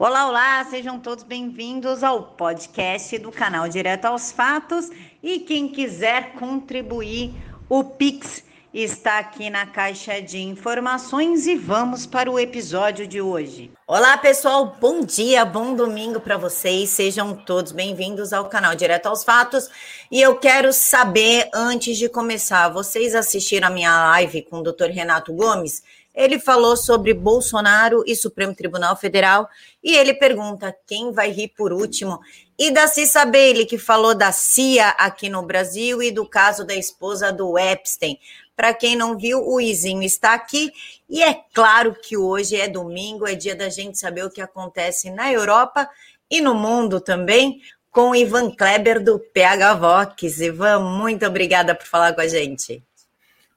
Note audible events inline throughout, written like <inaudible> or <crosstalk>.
Olá, olá, sejam todos bem-vindos ao podcast do canal Direto aos Fatos. E quem quiser contribuir, o Pix está aqui na caixa de informações e vamos para o episódio de hoje. Olá, pessoal, bom dia, bom domingo para vocês. Sejam todos bem-vindos ao canal Direto aos Fatos. E eu quero saber, antes de começar, vocês assistiram a minha live com o Dr. Renato Gomes? Ele falou sobre Bolsonaro e Supremo Tribunal Federal e ele pergunta quem vai rir por último. E da Cissa Bailey, que falou da CIA aqui no Brasil e do caso da esposa do Epstein. Para quem não viu, o Izinho está aqui. E é claro que hoje é domingo, é dia da gente saber o que acontece na Europa e no mundo também, com Ivan Kleber do PH Vox. Ivan, muito obrigada por falar com a gente.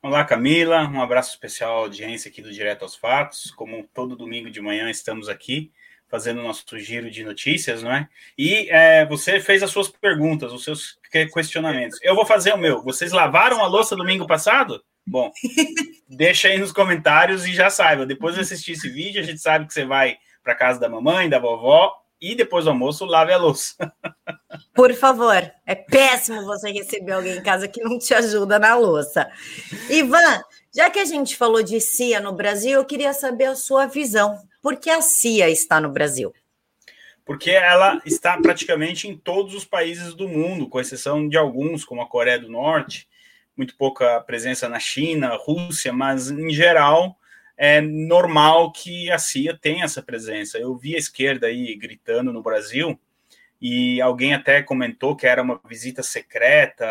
Olá, Camila. Um abraço especial à audiência aqui do Direto aos Fatos. Como todo domingo de manhã estamos aqui fazendo o nosso giro de notícias, não é? E é, você fez as suas perguntas, os seus questionamentos. Eu vou fazer o meu. Vocês lavaram a louça domingo passado? Bom, <laughs> deixa aí nos comentários e já saiba. Depois de assistir esse vídeo, a gente sabe que você vai para casa da mamãe, da vovó e depois do almoço lave a louça. <laughs> Por favor, é péssimo você receber alguém em casa que não te ajuda na louça. Ivan, já que a gente falou de CIA no Brasil, eu queria saber a sua visão. Por que a CIA está no Brasil? Porque ela está praticamente em todos os países do mundo, com exceção de alguns, como a Coreia do Norte, muito pouca presença na China, Rússia, mas em geral é normal que a CIA tenha essa presença. Eu vi a esquerda aí gritando no Brasil e alguém até comentou que era uma visita secreta,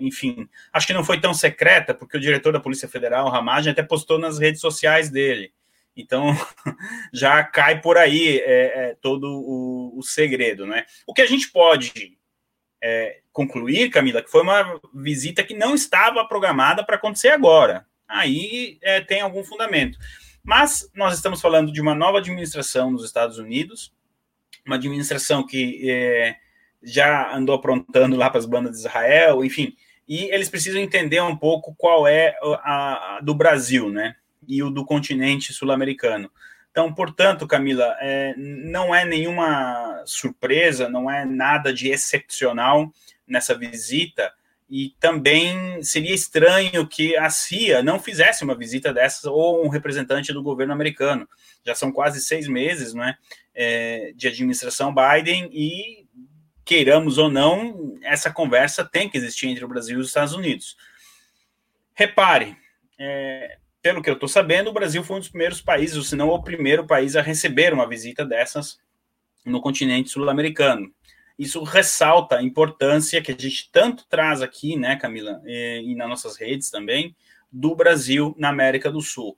enfim, acho que não foi tão secreta, porque o diretor da Polícia Federal, Ramagem, até postou nas redes sociais dele. Então, <laughs> já cai por aí é, é, todo o, o, segredo, né? O que a gente pode é, concluir, Camila, que foi uma visita que não estava programada para acontecer agora. Aí é, tem algum fundamento. Mas nós estamos falando de uma nova administração nos Estados Unidos, uma administração que é, já andou aprontando lá para as bandas de Israel, enfim, e eles precisam entender um pouco qual é a, a do Brasil, né? E o do continente sul-americano. Então, portanto, Camila, é, não é nenhuma surpresa, não é nada de excepcional nessa visita, e também seria estranho que a CIA não fizesse uma visita dessas ou um representante do governo americano. Já são quase seis meses, não é? é, de administração Biden e, queiramos ou não, essa conversa tem que existir entre o Brasil e os Estados Unidos. Repare, é, pelo que eu estou sabendo, o Brasil foi um dos primeiros países, ou se não o primeiro país a receber uma visita dessas no continente sul-americano. Isso ressalta a importância que a gente tanto traz aqui, né, Camila, e, e nas nossas redes também, do Brasil na América do Sul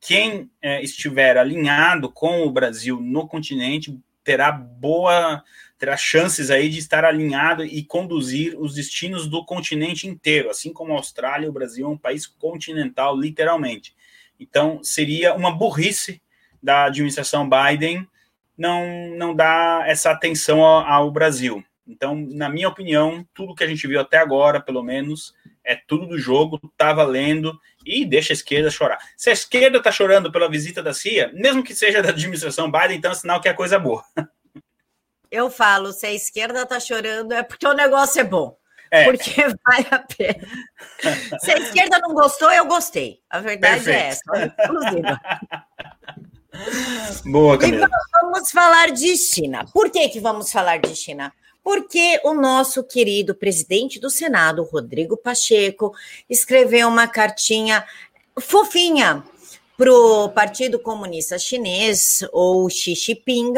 quem é, estiver alinhado com o Brasil no continente terá boa terá chances aí de estar alinhado e conduzir os destinos do continente inteiro, assim como a Austrália, o Brasil é um país continental, literalmente. Então, seria uma burrice da administração Biden não, não dar essa atenção ao, ao Brasil. Então, na minha opinião, tudo que a gente viu até agora, pelo menos, é tudo do jogo, tá valendo e deixa a esquerda chorar. Se a esquerda está chorando pela visita da CIA, mesmo que seja da administração Biden, então é sinal que é coisa boa. <laughs> Eu falo, se a esquerda está chorando é porque o negócio é bom. É. Porque vale a pena. <laughs> Se a esquerda não gostou, eu gostei. A verdade é Perfeito. é essa, inclusive. <laughs> Boa, Camila. E vamos falar de China. Por que, que vamos falar de China? porque o nosso querido presidente do Senado, Rodrigo Pacheco, escreveu uma cartinha fofinha para o Partido Comunista Chinês, ou Xi Jinping,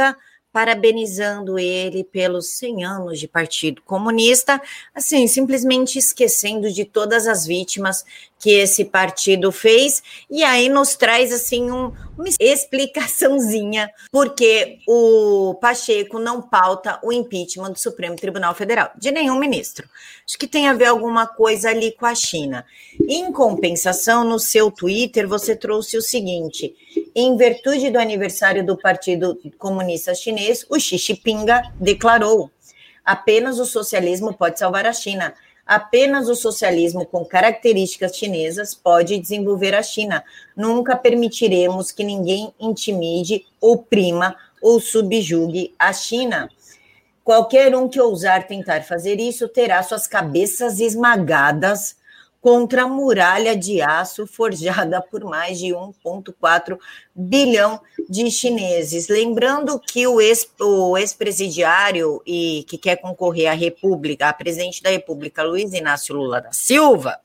parabenizando ele pelos 100 anos de Partido Comunista, assim, simplesmente esquecendo de todas as vítimas que esse partido fez, e aí nos traz assim um, uma explicaçãozinha porque o Pacheco não pauta o impeachment do Supremo Tribunal Federal, de nenhum ministro. Acho que tem a ver alguma coisa ali com a China. Em compensação, no seu Twitter, você trouxe o seguinte: em virtude do aniversário do Partido Comunista Chinês, o Xi Jinping declarou: apenas o socialismo pode salvar a China. Apenas o socialismo com características chinesas pode desenvolver a China. Nunca permitiremos que ninguém intimide, oprima ou subjugue a China. Qualquer um que ousar tentar fazer isso terá suas cabeças esmagadas contra a muralha de aço forjada por mais de 1,4 bilhão de chineses. Lembrando que o ex-presidiário e que quer concorrer à República, a presidente da República, Luiz Inácio Lula da Silva,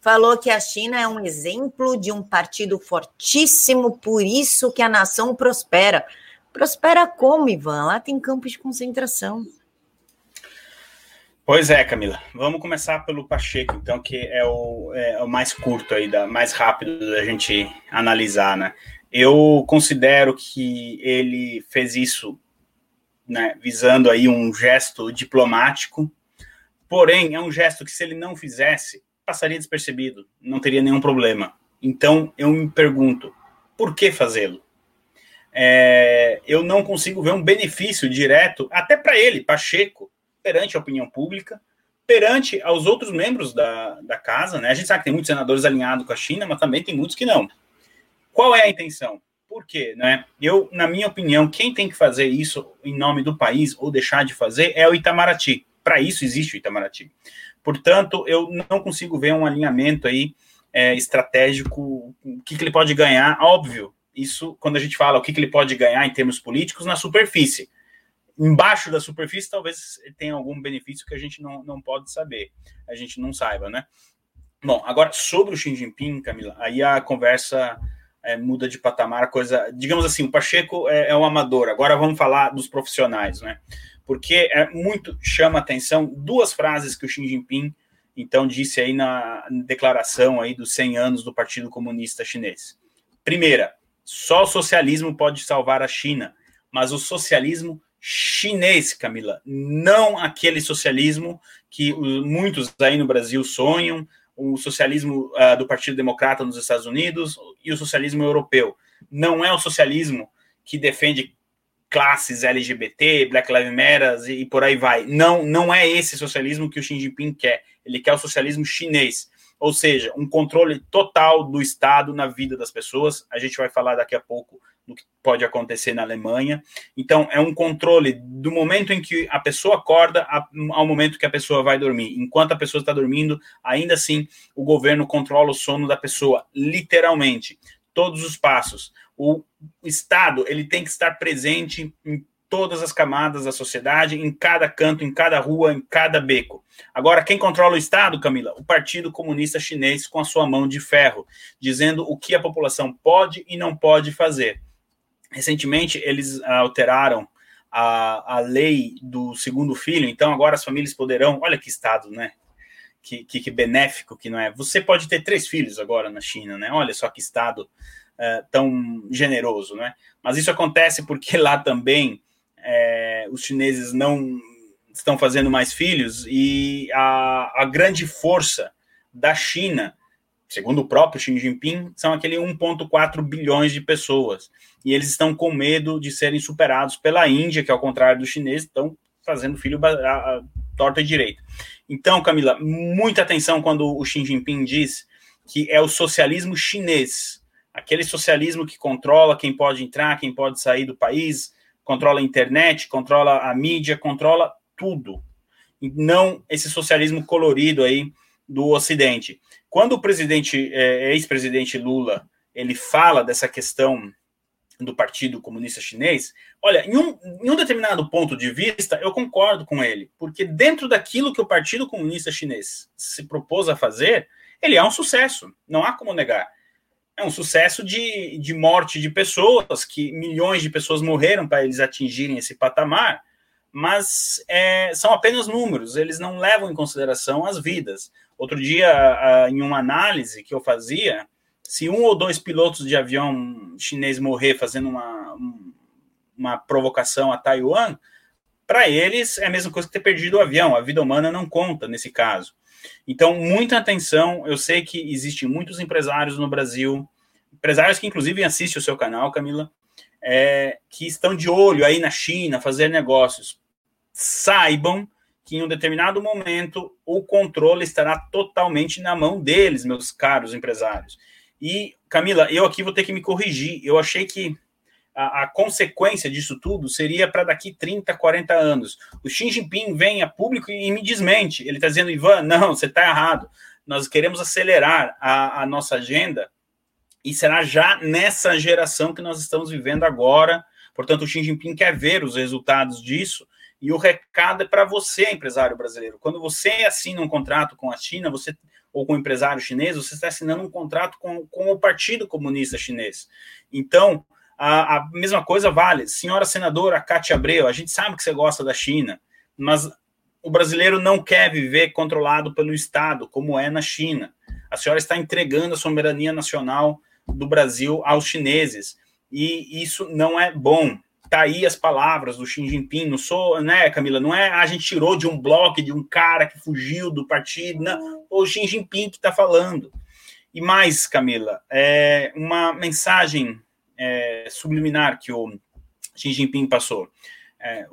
falou que a China é um exemplo de um partido fortíssimo, por isso que a nação prospera. Prospera como, Ivan? Lá tem campos de concentração. Pois é, Camila. Vamos começar pelo Pacheco, então, que é o, é o mais curto aí, da, mais rápido da gente analisar, né? Eu considero que ele fez isso, né, visando aí um gesto diplomático, porém é um gesto que se ele não fizesse, passaria despercebido, não teria nenhum problema. Então eu me pergunto, por que fazê-lo? É, eu não consigo ver um benefício direto, até para ele, Pacheco, perante a opinião pública, perante aos outros membros da, da casa, né? A gente sabe que tem muitos senadores alinhados com a China, mas também tem muitos que não. Qual é a intenção? Por quê? Né? Eu, na minha opinião, quem tem que fazer isso em nome do país ou deixar de fazer é o Itamaraty. Para isso existe o Itamaraty. Portanto, eu não consigo ver um alinhamento aí é, estratégico, o que, que ele pode ganhar. Óbvio, isso quando a gente fala o que, que ele pode ganhar em termos políticos na superfície embaixo da superfície talvez tenha algum benefício que a gente não, não pode saber, a gente não saiba, né? Bom, agora sobre o Xi Jinping, Camila, aí a conversa é, muda de patamar, coisa, digamos assim, o Pacheco é, é um amador, agora vamos falar dos profissionais, né? Porque é muito chama atenção duas frases que o Xi Jinping então disse aí na declaração aí dos 100 anos do Partido Comunista Chinês. Primeira, só o socialismo pode salvar a China, mas o socialismo chinês, Camila, não aquele socialismo que muitos aí no Brasil sonham, o socialismo uh, do Partido Democrata nos Estados Unidos e o socialismo europeu. Não é o socialismo que defende classes LGBT, Black Lives Matter e, e por aí vai. Não, não é esse socialismo que o Xi Jinping quer. Ele quer o socialismo chinês, ou seja, um controle total do Estado na vida das pessoas. A gente vai falar daqui a pouco do que pode acontecer na Alemanha. Então, é um controle do momento em que a pessoa acorda ao momento que a pessoa vai dormir. Enquanto a pessoa está dormindo, ainda assim, o governo controla o sono da pessoa, literalmente, todos os passos. O Estado ele tem que estar presente em todas as camadas da sociedade, em cada canto, em cada rua, em cada beco. Agora, quem controla o Estado, Camila? O Partido Comunista Chinês com a sua mão de ferro, dizendo o que a população pode e não pode fazer. Recentemente, eles alteraram a, a lei do segundo filho, então agora as famílias poderão. Olha que estado, né? Que, que, que benéfico que não é. Você pode ter três filhos agora na China, né? Olha só que estado é, tão generoso, né? Mas isso acontece porque lá também é, os chineses não estão fazendo mais filhos e a, a grande força da China segundo o próprio Xi Jinping, são aquele 1,4 bilhões de pessoas. E eles estão com medo de serem superados pela Índia, que, ao contrário dos chineses, estão fazendo filho a, a, torta e direita. Então, Camila, muita atenção quando o Xi Jinping diz que é o socialismo chinês, aquele socialismo que controla quem pode entrar, quem pode sair do país, controla a internet, controla a mídia, controla tudo. E não esse socialismo colorido aí do Ocidente. Quando o presidente, é, ex-presidente Lula, ele fala dessa questão do Partido Comunista Chinês, olha, em um, em um, determinado ponto de vista, eu concordo com ele, porque dentro daquilo que o Partido Comunista Chinês se propôs a fazer, ele é um sucesso, não há como negar. É um sucesso de, de morte de pessoas, que milhões de pessoas morreram para eles atingirem esse patamar, mas é, são apenas números, eles não levam em consideração as vidas. Outro dia, em uma análise que eu fazia, se um ou dois pilotos de avião chinês morrer fazendo uma, uma provocação a Taiwan, para eles é a mesma coisa que ter perdido o avião. A vida humana não conta nesse caso. Então, muita atenção. Eu sei que existem muitos empresários no Brasil, empresários que inclusive assistem o seu canal, Camila, é, que estão de olho aí na China, fazer negócios. Saibam que em um determinado momento o controle estará totalmente na mão deles, meus caros empresários. E, Camila, eu aqui vou ter que me corrigir. Eu achei que a, a consequência disso tudo seria para daqui 30, 40 anos. O Xi Jinping vem a público e me desmente. Ele está dizendo, Ivan, não, você está errado. Nós queremos acelerar a, a nossa agenda e será já nessa geração que nós estamos vivendo agora. Portanto, o Xi Jinping quer ver os resultados disso. E o recado é para você, empresário brasileiro. Quando você assina um contrato com a China, você ou com um empresário chinês, você está assinando um contrato com, com o Partido Comunista Chinês. Então, a, a mesma coisa vale. Senhora senadora Cátia Abreu, a gente sabe que você gosta da China, mas o brasileiro não quer viver controlado pelo Estado, como é na China. A senhora está entregando a soberania nacional do Brasil aos chineses. E isso não é bom. Tá aí as palavras do Xi Jinping. Não sou, né, Camila? Não é a gente tirou de um bloco de um cara que fugiu do partido. Não, o Xi Jinping que está falando. E mais, Camila, é uma mensagem é, subliminar que o Xi Jinping passou. É,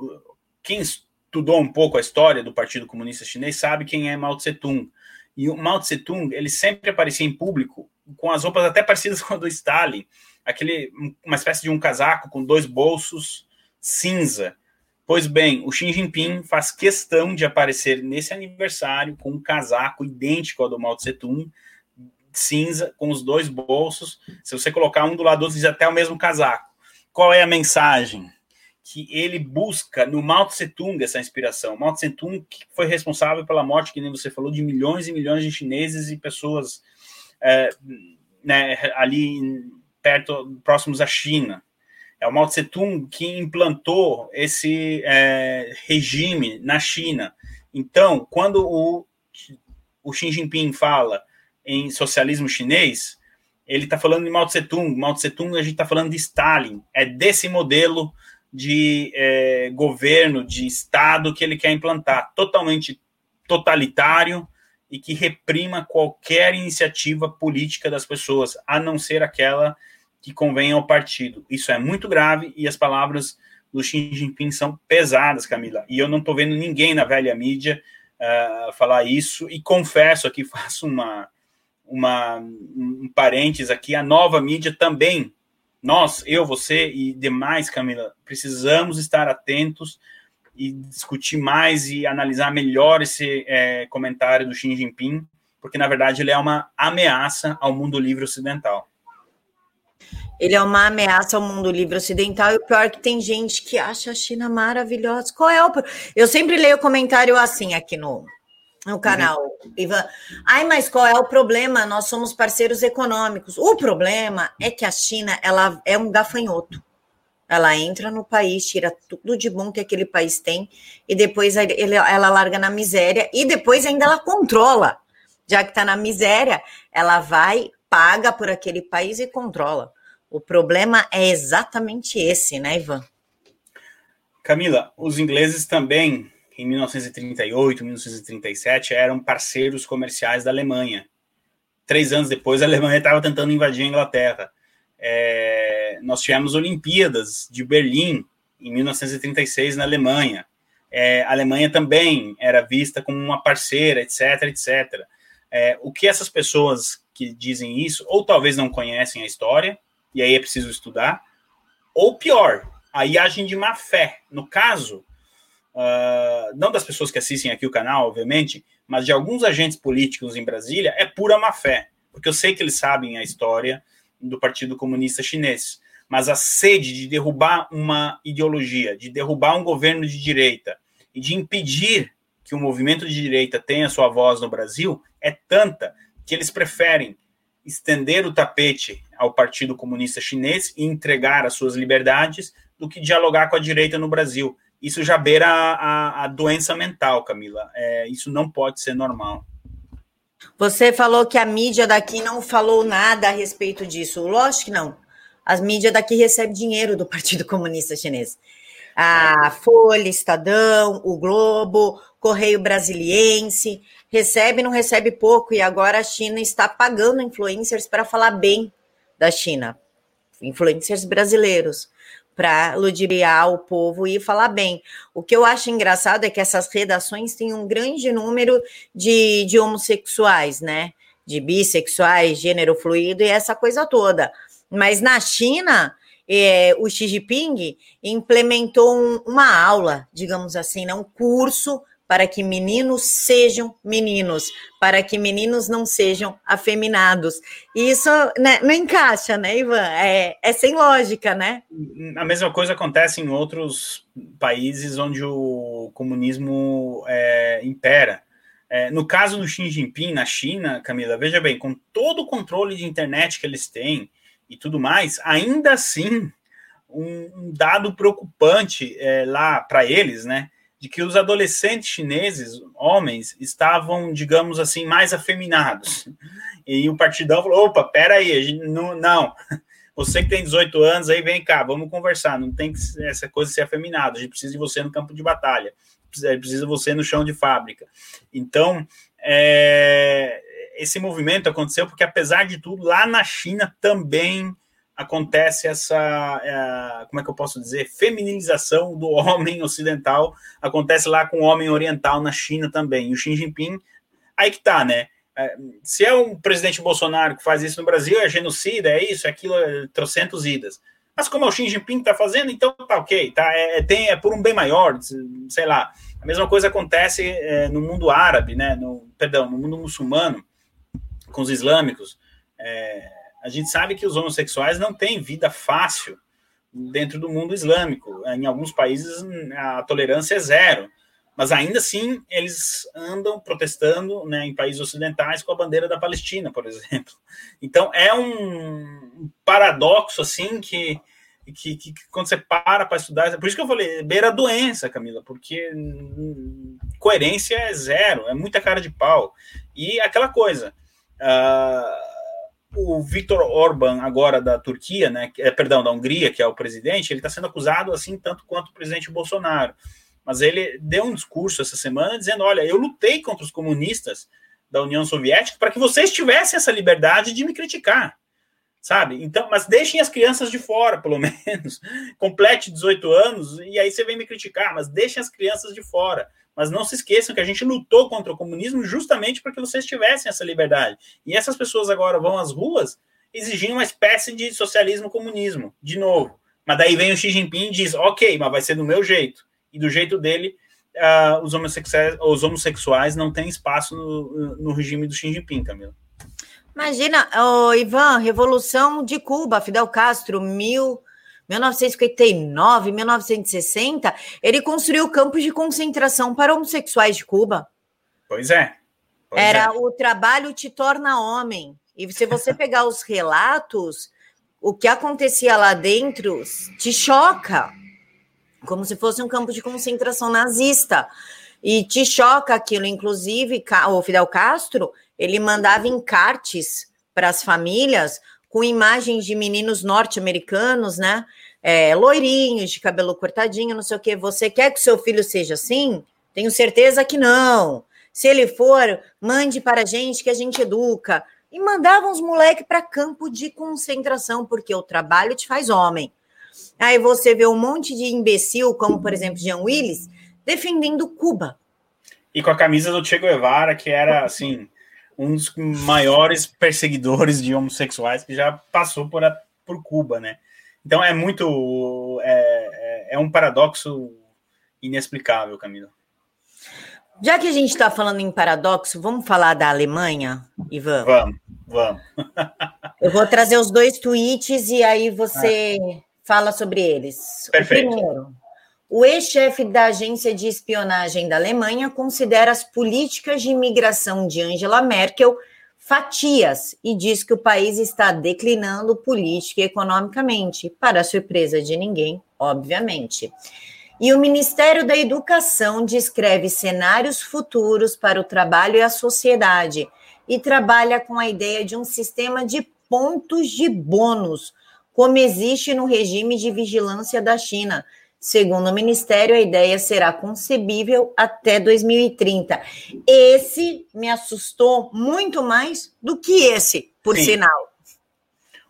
quem estudou um pouco a história do Partido Comunista Chinês sabe quem é Mao Tse Tung. E o Mao Tse Tung, ele sempre aparecia em público com as roupas até parecidas com a do Stalin, aquele uma espécie de um casaco com dois bolsos cinza. Pois bem, o Xi Jinping faz questão de aparecer nesse aniversário com um casaco idêntico ao do Mao Tse Tung, cinza, com os dois bolsos. Se você colocar um do lado do outro, diz até o mesmo casaco. Qual é a mensagem? Que ele busca no Mao Tse Tung essa inspiração. Mao Tse Tung que foi responsável pela morte, que nem você falou, de milhões e milhões de chineses e pessoas é, né, ali perto, próximos à China. É o Mao Tse Tung que implantou esse é, regime na China. Então, quando o, o Xi Jinping fala em socialismo chinês, ele está falando de Mao Tse Tung. Mao Tse Tung, a gente está falando de Stalin. É desse modelo de é, governo, de Estado que ele quer implantar, totalmente totalitário, e que reprima qualquer iniciativa política das pessoas, a não ser aquela que convém ao partido. Isso é muito grave e as palavras do Xi Jinping são pesadas, Camila. E eu não estou vendo ninguém na velha mídia uh, falar isso. E confesso aqui, <laughs> faço uma, uma, um parênteses aqui, a nova mídia também, nós, eu, você e demais, Camila, precisamos estar atentos e discutir mais e analisar melhor esse é, comentário do Xi Jinping, porque na verdade ele é uma ameaça ao mundo livre ocidental. Ele é uma ameaça ao mundo livre ocidental e o pior é que tem gente que acha a China maravilhosa. Qual é o Eu sempre leio comentário assim aqui no, no canal, uhum. Ivan. Ai, mas qual é o problema? Nós somos parceiros econômicos. O problema é que a China ela é um gafanhoto. Ela entra no país, tira tudo de bom que aquele país tem e depois ela larga na miséria e depois ainda ela controla. Já que está na miséria, ela vai, paga por aquele país e controla. O problema é exatamente esse, né, Ivan? Camila, os ingleses também, em 1938, 1937, eram parceiros comerciais da Alemanha. Três anos depois, a Alemanha estava tentando invadir a Inglaterra. É, nós tivemos Olimpíadas de Berlim em 1936 na Alemanha. É, a Alemanha também era vista como uma parceira, etc, etc. É, o que essas pessoas que dizem isso, ou talvez não conhecem a história, e aí é preciso estudar, ou pior, aí agem de má fé. No caso, uh, não das pessoas que assistem aqui o canal, obviamente, mas de alguns agentes políticos em Brasília, é pura má fé, porque eu sei que eles sabem a história, do Partido Comunista Chinês. Mas a sede de derrubar uma ideologia, de derrubar um governo de direita e de impedir que o movimento de direita tenha sua voz no Brasil é tanta que eles preferem estender o tapete ao Partido Comunista Chinês e entregar as suas liberdades do que dialogar com a direita no Brasil. Isso já beira a, a, a doença mental, Camila. É, isso não pode ser normal. Você falou que a mídia daqui não falou nada a respeito disso. Lógico que não. As mídias daqui recebem dinheiro do Partido Comunista Chinês. A Folha, Estadão, o Globo, Correio Brasiliense, recebe não recebe pouco, e agora a China está pagando influencers para falar bem da China. Influencers brasileiros para ludibriar o povo e falar bem. O que eu acho engraçado é que essas redações têm um grande número de, de homossexuais, né? De bissexuais, gênero fluido e essa coisa toda. Mas na China, é, o Xi Jinping implementou um, uma aula, digamos assim, né, um curso para que meninos sejam meninos, para que meninos não sejam afeminados. E isso né, não encaixa, né, Ivan? É, é sem lógica, né? A mesma coisa acontece em outros países onde o comunismo é, impera. É, no caso do Xi Jinping, na China, Camila, veja bem, com todo o controle de internet que eles têm e tudo mais, ainda assim, um, um dado preocupante é, lá para eles, né? De que os adolescentes chineses, homens, estavam, digamos assim, mais afeminados. E o partidão falou: opa, peraí, não, não. Você que tem 18 anos, aí vem cá, vamos conversar. Não tem que essa coisa ser afeminada. A gente precisa de você no campo de batalha, precisa, precisa de você no chão de fábrica. Então, é, esse movimento aconteceu porque, apesar de tudo, lá na China também acontece essa, é, como é que eu posso dizer, femininização do <laughs> homem ocidental, acontece lá com o homem oriental na China também. E o Xi Jinping, aí que tá, né? É, se é um presidente Bolsonaro que faz isso no Brasil, é genocida, é isso, é aquilo, é trocentos idas. Mas como é o Xi Jinping está fazendo, então tá ok, tá, é, é, tem, é por um bem maior, sei lá. A mesma coisa acontece é, no mundo árabe, né? No, perdão, no mundo muçulmano, com os islâmicos. É, a gente sabe que os homossexuais não têm vida fácil dentro do mundo islâmico. Em alguns países a tolerância é zero, mas ainda assim eles andam protestando né, em países ocidentais com a bandeira da Palestina, por exemplo. Então é um paradoxo assim que, que, que quando você para para estudar, por isso que eu falei, beira doença, Camila, porque coerência é zero, é muita cara de pau. E aquela coisa. Uh, o Viktor Orban, agora da Turquia, né, é, perdão, da Hungria, que é o presidente, ele está sendo acusado assim tanto quanto o presidente Bolsonaro. Mas ele deu um discurso essa semana dizendo: olha, eu lutei contra os comunistas da União Soviética para que vocês tivessem essa liberdade de me criticar. Sabe? Então, mas deixem as crianças de fora, pelo <laughs> menos. Complete 18 anos e aí você vem me criticar, mas deixem as crianças de fora. Mas não se esqueçam que a gente lutou contra o comunismo justamente para que vocês tivessem essa liberdade. E essas pessoas agora vão às ruas exigindo uma espécie de socialismo-comunismo, de novo. Mas daí vem o Xi Jinping e diz: ok, mas vai ser do meu jeito. E do jeito dele, uh, os, homossexuais, os homossexuais não têm espaço no, no regime do Xi Jinping, Camila. Imagina, oh, Ivan, Revolução de Cuba, Fidel Castro, mil 1959, 1960, ele construiu campos de concentração para homossexuais de Cuba. Pois é. Pois Era é. o trabalho te torna homem. E se você <laughs> pegar os relatos, o que acontecia lá dentro te choca, como se fosse um campo de concentração nazista. E te choca aquilo, inclusive, o Fidel Castro, ele mandava encartes para as famílias com imagens de meninos norte-americanos, né? É, loirinhos, de cabelo cortadinho, não sei o que. Você quer que o seu filho seja assim? Tenho certeza que não. Se ele for, mande para a gente que a gente educa. E mandavam os moleques para campo de concentração, porque o trabalho te faz homem. Aí você vê um monte de imbecil, como por exemplo Jean Willis, defendendo Cuba. E com a camisa do Che Guevara, que era assim, um dos maiores perseguidores de homossexuais que já passou por, a, por Cuba, né? Então é muito. É, é, é um paradoxo inexplicável, Camila. Já que a gente está falando em paradoxo, vamos falar da Alemanha, Ivan? Vamos, vamos. Eu vou trazer os dois tweets e aí você ah. fala sobre eles. Perfeito. O primeiro. O ex-chefe da agência de espionagem da Alemanha considera as políticas de imigração de Angela Merkel fatias e diz que o país está declinando política e economicamente, para surpresa de ninguém, obviamente. E o Ministério da Educação descreve cenários futuros para o trabalho e a sociedade e trabalha com a ideia de um sistema de pontos de bônus, como existe no regime de vigilância da China Segundo o Ministério, a ideia será concebível até 2030. Esse me assustou muito mais do que esse, por Sim. sinal.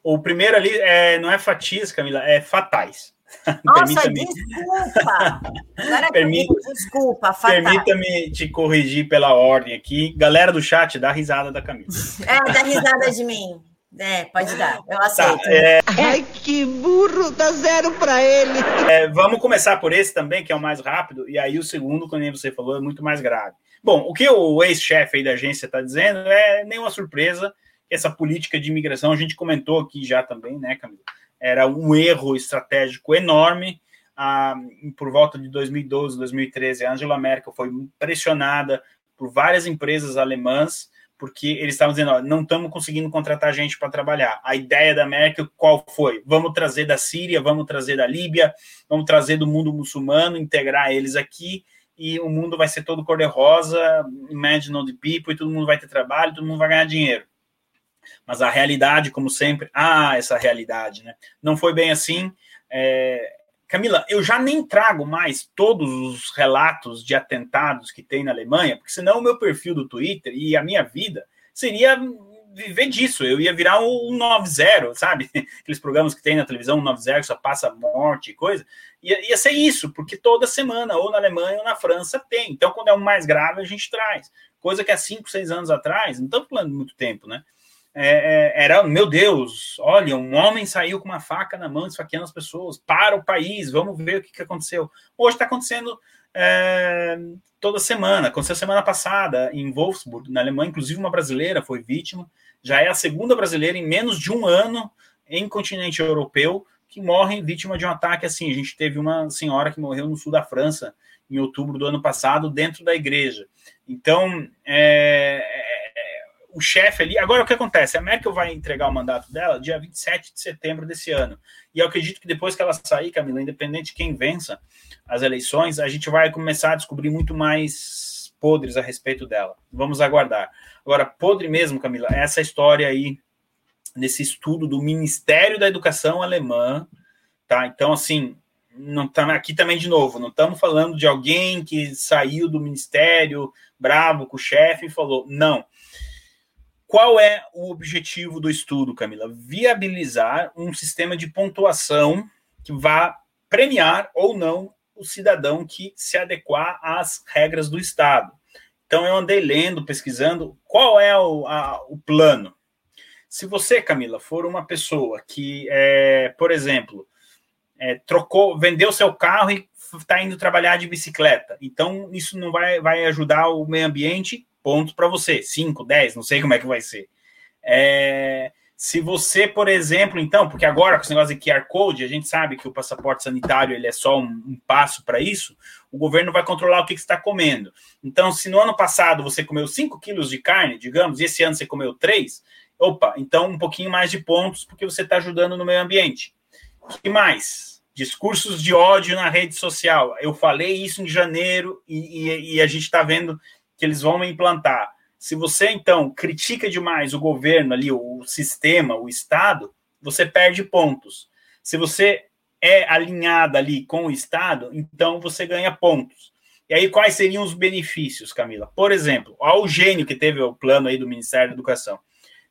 O primeiro ali é, não é fatias, Camila, é fatais. <laughs> Nossa, desculpa! <laughs> Permita, desculpa, fatal. Permita-me te corrigir pela ordem aqui. Galera do chat, dá risada da Camila. É, dá risada de mim. É, pode dar, eu tá, aceito. Tá, é... Ai, que burro, dá zero para ele. É, vamos começar por esse também, que é o mais rápido, e aí o segundo, como você falou, é muito mais grave. Bom, o que o ex-chefe da agência está dizendo é nenhuma surpresa. Essa política de imigração, a gente comentou aqui já também, né, Camila? Era um erro estratégico enorme. Ah, por volta de 2012, 2013, a Angela Merkel foi pressionada por várias empresas alemãs porque eles estavam dizendo, ó, não estamos conseguindo contratar gente para trabalhar. A ideia da Merkel qual foi? Vamos trazer da Síria, vamos trazer da Líbia, vamos trazer do mundo muçulmano, integrar eles aqui e o mundo vai ser todo cor-de-rosa, imagine the people, e todo mundo vai ter trabalho, todo mundo vai ganhar dinheiro. Mas a realidade, como sempre, ah, essa realidade, né? Não foi bem assim. É, Camila, eu já nem trago mais todos os relatos de atentados que tem na Alemanha, porque senão o meu perfil do Twitter e a minha vida seria viver disso. Eu ia virar um 90, sabe? <laughs> Aqueles programas que tem na televisão, um 90, que só passa morte e coisa. Ia, ia ser isso, porque toda semana, ou na Alemanha ou na França, tem. Então, quando é um mais grave, a gente traz. Coisa que há 5, 6 anos atrás, não estamos falando muito tempo, né? É, é, era, meu Deus, olha, um homem saiu com uma faca na mão esfaqueando as pessoas, para o país, vamos ver o que, que aconteceu. Hoje está acontecendo é, toda semana, aconteceu semana passada em Wolfsburg, na Alemanha, inclusive uma brasileira foi vítima, já é a segunda brasileira em menos de um ano em continente europeu que morre vítima de um ataque assim. A gente teve uma senhora que morreu no sul da França em outubro do ano passado, dentro da igreja. Então, é, o chefe ali. Agora, o que acontece? A Merkel vai entregar o mandato dela dia 27 de setembro desse ano. E eu acredito que depois que ela sair, Camila, independente de quem vença as eleições, a gente vai começar a descobrir muito mais podres a respeito dela. Vamos aguardar. Agora, podre mesmo, Camila, é essa história aí, nesse estudo do Ministério da Educação alemã, tá? Então, assim, não tá, aqui também de novo, não estamos falando de alguém que saiu do ministério bravo com o chefe e falou, não qual é o objetivo do estudo, Camila? Viabilizar um sistema de pontuação que vá premiar ou não o cidadão que se adequar às regras do Estado. Então, eu andei lendo, pesquisando qual é o, a, o plano. Se você, Camila, for uma pessoa que, é, por exemplo, é, trocou, vendeu seu carro e está indo trabalhar de bicicleta, então isso não vai, vai ajudar o meio ambiente pontos para você, 5, 10, não sei como é que vai ser. É, se você, por exemplo, então, porque agora com esse negócio de QR Code, a gente sabe que o passaporte sanitário ele é só um, um passo para isso, o governo vai controlar o que, que está comendo. Então, se no ano passado você comeu 5 quilos de carne, digamos, e esse ano você comeu 3, opa, então um pouquinho mais de pontos, porque você está ajudando no meio ambiente. O que mais? Discursos de ódio na rede social. Eu falei isso em janeiro e, e, e a gente está vendo que eles vão implantar. Se você então critica demais o governo ali, o sistema, o Estado, você perde pontos. Se você é alinhada ali com o Estado, então você ganha pontos. E aí, quais seriam os benefícios, Camila? Por exemplo, ao gênio que teve o plano aí do Ministério da Educação.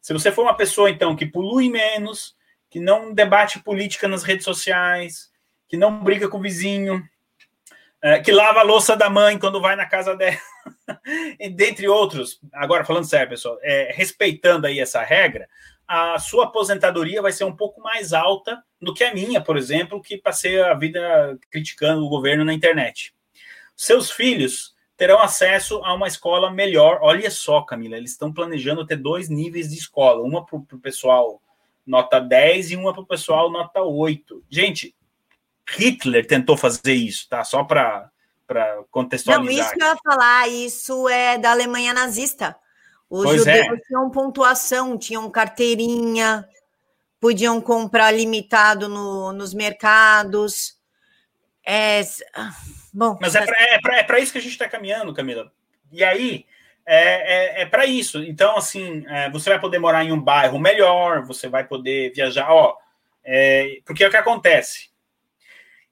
Se você for uma pessoa, então, que polui menos, que não debate política nas redes sociais, que não briga com o vizinho, é, que lava a louça da mãe quando vai na casa dela, dentre outros. Agora, falando sério, pessoal, é, respeitando aí essa regra, a sua aposentadoria vai ser um pouco mais alta do que a minha, por exemplo, que passei a vida criticando o governo na internet. Seus filhos terão acesso a uma escola melhor. Olha só, Camila, eles estão planejando ter dois níveis de escola, uma para o pessoal nota 10 e uma para o pessoal nota 8. Gente, Hitler tentou fazer isso, tá? Só para contextualizar. Não, isso que eu ia falar, isso é da Alemanha nazista. Os pois judeus é. tinham pontuação, tinham carteirinha, podiam comprar limitado no, nos mercados. É, bom, mas é para é é isso que a gente está caminhando, Camila. E aí, é, é, é para isso. Então, assim, é, você vai poder morar em um bairro melhor, você vai poder viajar. Ó, é, porque é o que acontece.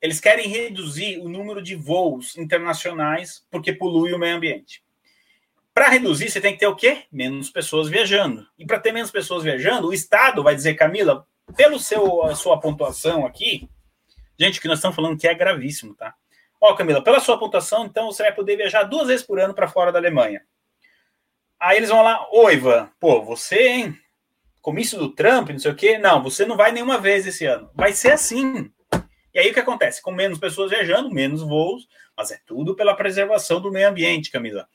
Eles querem reduzir o número de voos internacionais porque polui o meio ambiente. Para reduzir, você tem que ter o quê? Menos pessoas viajando. E para ter menos pessoas viajando, o Estado vai dizer, Camila, pelo seu sua pontuação aqui, gente, que nós estamos falando que é gravíssimo, tá? Ó, Camila, pela sua pontuação, então você vai poder viajar duas vezes por ano para fora da Alemanha. Aí eles vão lá, oi, Ivan, pô, você, hein? comício do Trump, não sei o quê. Não, você não vai nenhuma vez esse ano. Vai ser assim. E aí o que acontece? Com menos pessoas viajando, menos voos, mas é tudo pela preservação do meio ambiente, Camila.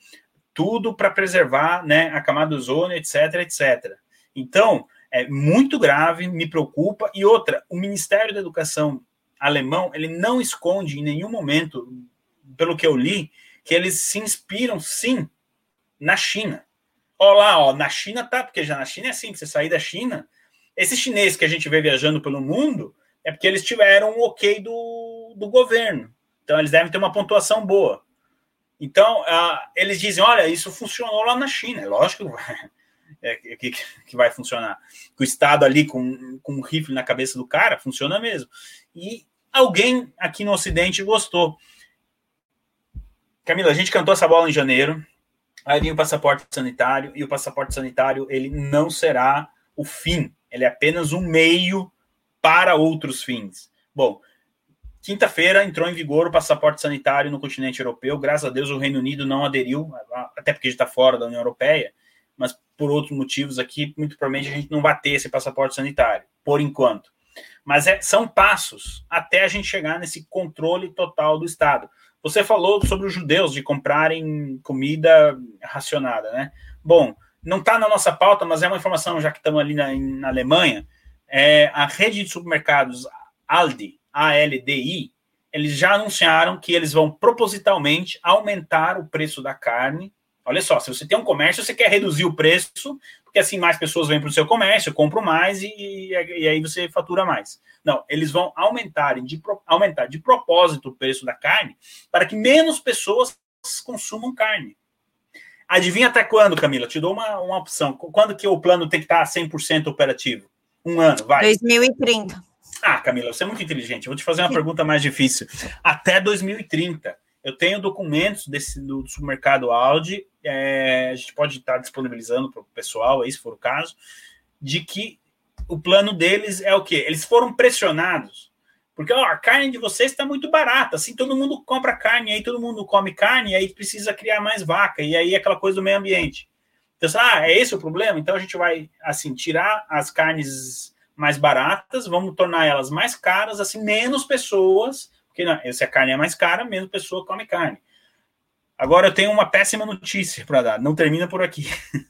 Tudo para preservar né, a camada ozônio, etc, etc. Então, é muito grave, me preocupa. E outra, o Ministério da Educação alemão, ele não esconde em nenhum momento, pelo que eu li, que eles se inspiram, sim, na China. Olha lá, ó, na China tá, porque já na China é assim, você sair da China, esse chinês que a gente vê viajando pelo mundo, é porque eles tiveram o ok do, do governo. Então, eles devem ter uma pontuação boa. Então, uh, eles dizem: olha, isso funcionou lá na China. É lógico <laughs> é, que, que vai funcionar. Que o Estado ali com, com um rifle na cabeça do cara funciona mesmo. E alguém aqui no Ocidente gostou. Camila, a gente cantou essa bola em janeiro. Aí vinha o passaporte sanitário, e o passaporte sanitário ele não será o fim, ele é apenas um meio para outros fins. Bom, quinta-feira entrou em vigor o passaporte sanitário no continente europeu. Graças a Deus o Reino Unido não aderiu, até porque está fora da União Europeia, mas por outros motivos aqui, muito provavelmente a gente não vai ter esse passaporte sanitário, por enquanto. Mas é, são passos até a gente chegar nesse controle total do Estado. Você falou sobre os judeus de comprarem comida racionada, né? Bom, não está na nossa pauta, mas é uma informação, já que estamos ali na, na Alemanha é, a rede de supermercados Aldi, ALDI, eles já anunciaram que eles vão propositalmente aumentar o preço da carne. Olha só, se você tem um comércio, você quer reduzir o preço, porque assim mais pessoas vêm para o seu comércio, compram mais e, e, aí você fatura mais. Não, eles vão aumentar de, aumentar de propósito o preço da carne para que menos pessoas consumam carne. Adivinha até quando, Camila? Te dou uma, uma opção. Quando que o plano tem que estar 100% operativo? Um ano, vai. 2030. Ah, Camila, você é muito inteligente. Eu vou te fazer uma pergunta mais difícil. Até 2030. Eu tenho documentos desse, do supermercado Audi, é, a gente pode estar disponibilizando para o pessoal, aí, se for o caso, de que o plano deles é o quê? Eles foram pressionados. Porque ó, a carne de vocês está muito barata, assim todo mundo compra carne, aí todo mundo come carne, aí precisa criar mais vaca, e aí aquela coisa do meio ambiente. Então, ah, é esse o problema? Então a gente vai, assim, tirar as carnes mais baratas, vamos tornar elas mais caras, assim, menos pessoas, porque não, se a carne é mais cara, menos pessoa come carne. Agora eu tenho uma péssima notícia para dar, não termina por aqui. <laughs>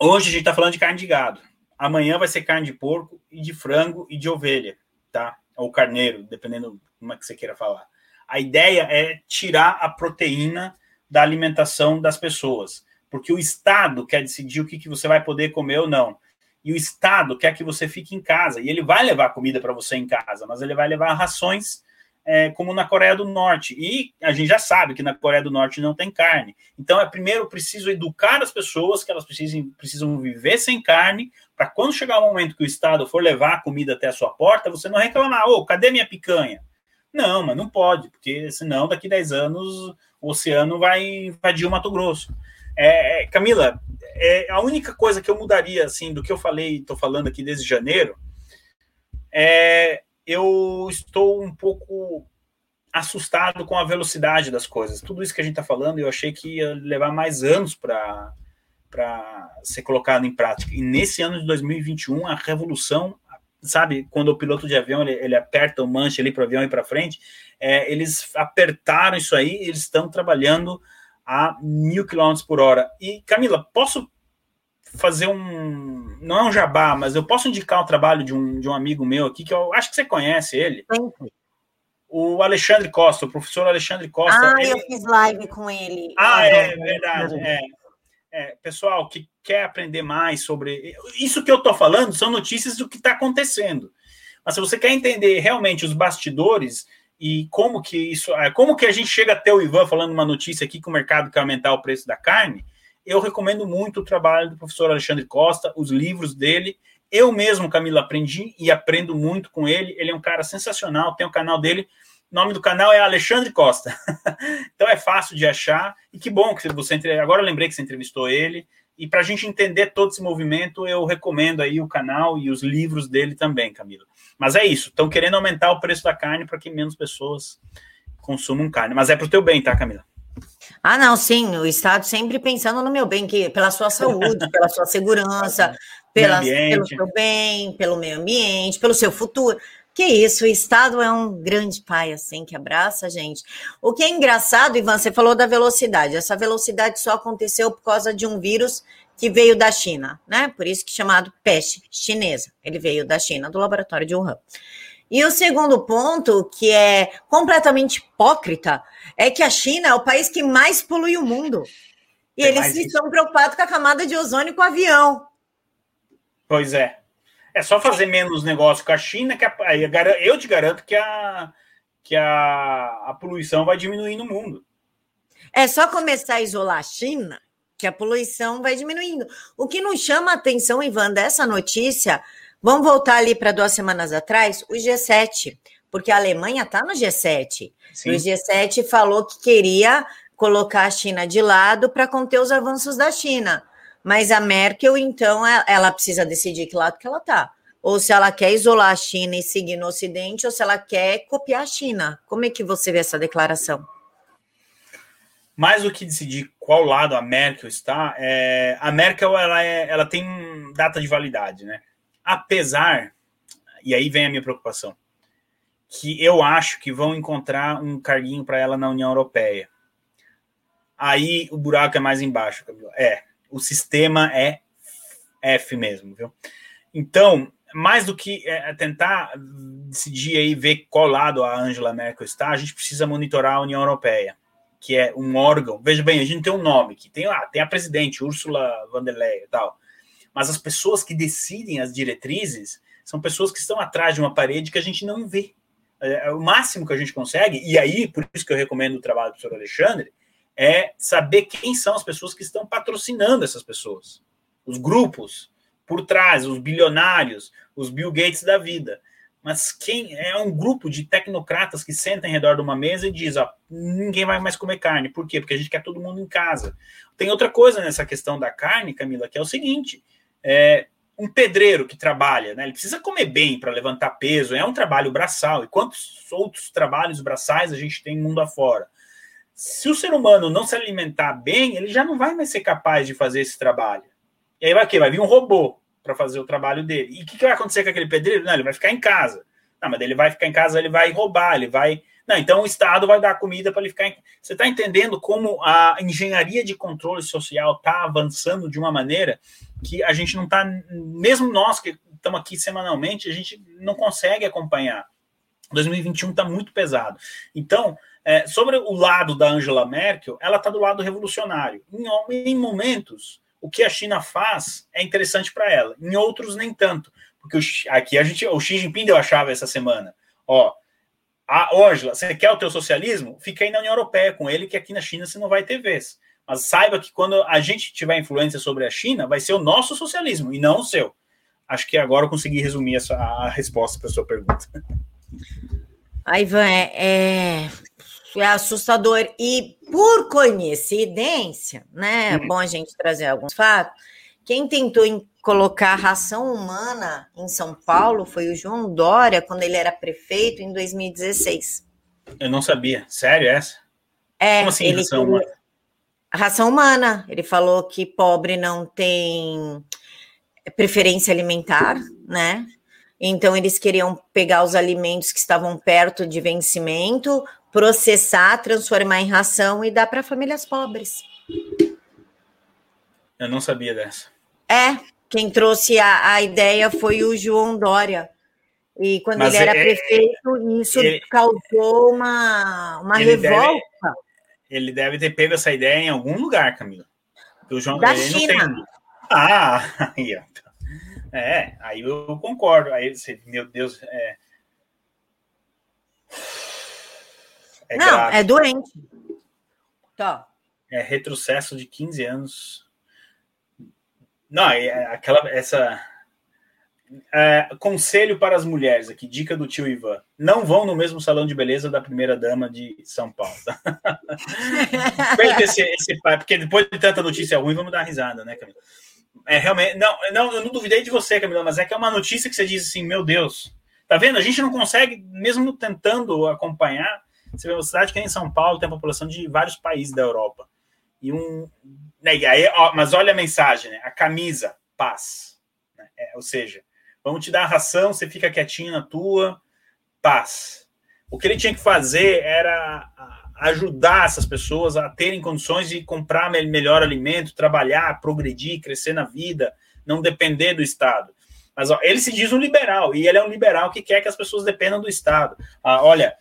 Hoje a gente está falando de carne de gado. Amanhã vai ser carne de porco e de frango e de ovelha, tá? Ou carneiro, dependendo como é que você queira falar. A ideia é tirar a proteína da alimentação das pessoas porque o Estado quer decidir o que, que você vai poder comer ou não. E o Estado quer que você fique em casa. E ele vai levar comida para você em casa, mas ele vai levar rações é, como na Coreia do Norte. E a gente já sabe que na Coreia do Norte não tem carne. Então, é primeiro preciso educar as pessoas que elas precisam, precisam viver sem carne, para quando chegar o momento que o Estado for levar a comida até a sua porta, você não reclamar: ô, oh, cadê minha picanha? Não, mas não pode, porque senão daqui a 10 anos o oceano vai invadir o Mato Grosso. É, é, Camila, é, a única coisa que eu mudaria, assim, do que eu falei, estou falando aqui desde janeiro, é eu estou um pouco assustado com a velocidade das coisas. Tudo isso que a gente está falando, eu achei que ia levar mais anos para para ser colocado em prática. E nesse ano de 2021, a revolução, sabe, quando o piloto de avião ele, ele aperta o manche ali para o avião ir para frente, é, eles apertaram isso aí, eles estão trabalhando a mil quilômetros por hora. E, Camila, posso fazer um. Não é um jabá, mas eu posso indicar o trabalho de um, de um amigo meu aqui, que eu acho que você conhece ele. Sim. O Alexandre Costa, o professor Alexandre Costa. Ah, ele... eu fiz live com ele. Ah, é, verdade. É. É, pessoal que quer aprender mais sobre. Isso que eu estou falando são notícias do que está acontecendo. Mas se você quer entender realmente os bastidores, e como que isso, é, como que a gente chega até o Ivan falando uma notícia aqui que o mercado quer aumentar o preço da carne? Eu recomendo muito o trabalho do professor Alexandre Costa, os livros dele. Eu mesmo, Camila, aprendi e aprendo muito com ele. Ele é um cara sensacional, tem o canal dele. O nome do canal é Alexandre Costa. <laughs> então é fácil de achar. E que bom que você agora eu lembrei que você entrevistou ele. E para a gente entender todo esse movimento, eu recomendo aí o canal e os livros dele também, Camila. Mas é isso, estão querendo aumentar o preço da carne para que menos pessoas consumam carne. Mas é para o teu bem, tá, Camila? Ah, não, sim, o Estado sempre pensando no meu bem, que pela sua saúde, <laughs> pela sua segurança, pela, pelo seu bem, pelo meio ambiente, pelo seu futuro. Que isso, o Estado é um grande pai, assim, que abraça a gente. O que é engraçado, Ivan, você falou da velocidade. Essa velocidade só aconteceu por causa de um vírus que veio da China, né? Por isso que é chamado peste chinesa. Ele veio da China, do laboratório de Wuhan. E o segundo ponto, que é completamente hipócrita, é que a China é o país que mais polui o mundo. E é eles estão preocupados com a camada de ozônio com o avião. Pois é. É só fazer menos negócio com a China, que a, eu te garanto que a, que a, a poluição vai diminuir no mundo. É só começar a isolar a China que a poluição vai diminuindo. O que nos chama a atenção, Ivan, dessa notícia, vamos voltar ali para duas semanas atrás, o G7, porque a Alemanha está no G7. Sim. O G7 falou que queria colocar a China de lado para conter os avanços da China. Mas a Merkel, então, ela precisa decidir que lado que ela está. Ou se ela quer isolar a China e seguir no Ocidente, ou se ela quer copiar a China. Como é que você vê essa declaração? mais do que decidir qual lado a Merkel está, é, a Merkel ela, é, ela tem data de validade, né? Apesar, e aí vem a minha preocupação, que eu acho que vão encontrar um carguinho para ela na União Europeia. Aí o buraco é mais embaixo, Camilo. É, o sistema é F mesmo, viu? Então, mais do que é, tentar decidir aí ver qual lado a Angela Merkel está, a gente precisa monitorar a União Europeia que é um órgão. Veja bem, a gente tem um nome que tem lá, tem a presidente Ursula von der Leyen e tal. Mas as pessoas que decidem as diretrizes são pessoas que estão atrás de uma parede que a gente não vê. É, é o máximo que a gente consegue, e aí, por isso que eu recomendo o trabalho do professor Alexandre, é saber quem são as pessoas que estão patrocinando essas pessoas. Os grupos por trás, os bilionários, os Bill Gates da vida mas quem é um grupo de tecnocratas que sentam em redor de uma mesa e diz, ó, ninguém vai mais comer carne. Por quê? Porque a gente quer todo mundo em casa. Tem outra coisa nessa questão da carne, Camila, que é o seguinte: é, um pedreiro que trabalha, né? Ele precisa comer bem para levantar peso, é um trabalho braçal. E quantos outros trabalhos braçais a gente tem mundo afora? Se o ser humano não se alimentar bem, ele já não vai mais ser capaz de fazer esse trabalho. E aí vai o quê? Vai vir um robô para fazer o trabalho dele. E o que, que, vai acontecer com aquele pedreiro? Não, ele vai ficar em casa. Não, mas ele vai ficar em casa, ele vai roubar, ele vai. Não, então o Estado vai dar comida para ele ficar em. Você está entendendo como a engenharia de controle social está avançando de uma maneira que a gente não está. Mesmo nós que estamos aqui semanalmente, a gente não consegue acompanhar. 2021 está muito pesado. Então, é, sobre o lado da Angela Merkel, ela está do lado revolucionário. Em, em momentos o que a China faz é interessante para ela. Em outros, nem tanto. Porque o, aqui a gente, o Xi Jinping deu a chave essa semana. Ó, a Ângela, você quer o teu socialismo? Fica aí na União Europeia com ele, que aqui na China você não vai ter vez. Mas saiba que quando a gente tiver influência sobre a China, vai ser o nosso socialismo e não o seu. Acho que agora eu consegui resumir essa, a resposta para a sua pergunta. A Ivan, é, é, é assustador. E por coincidência, né? É hum. bom a gente trazer alguns fatos. Quem tentou colocar ração humana em São Paulo foi o João Dória, quando ele era prefeito em 2016. Eu não sabia. Sério essa? É, Como assim, ele ração humana? Ração humana. Ele falou que pobre não tem preferência alimentar, né? Então eles queriam pegar os alimentos que estavam perto de vencimento, processar, transformar em ração e dar para famílias pobres. Eu não sabia dessa. É, quem trouxe a, a ideia foi o João Dória. E quando Mas ele era é, prefeito, isso ele, causou uma, uma ele revolta. Deve, ele deve ter pego essa ideia em algum lugar, Camila. O João da China. Tem... Ah, <laughs> aí. É, aí eu concordo. Aí, meu Deus, é... É não, grave. é doente. Tá. É retrocesso de 15 anos. Não, é aquela essa é, conselho para as mulheres aqui, dica do tio Ivan. Não vão no mesmo salão de beleza da primeira dama de São Paulo. <laughs> Esse, esse porque depois de tanta notícia ruim, vamos dar risada, né, Camila? É realmente. Não, não, eu não duvidei de você, Camila, mas é que é uma notícia que você diz assim, meu Deus. Tá vendo? A gente não consegue, mesmo tentando acompanhar, você vê uma cidade que é em São Paulo, tem a população de vários países da Europa. E um. Né, e aí, ó, mas olha a mensagem, né? A camisa, paz. Né? Ou seja, vamos te dar a ração, você fica quietinho na tua, paz. O que ele tinha que fazer era ajudar essas pessoas a terem condições de comprar melhor alimento, trabalhar, progredir, crescer na vida, não depender do Estado. Mas ó, ele se diz um liberal, e ele é um liberal que quer que as pessoas dependam do Estado. Ah, olha,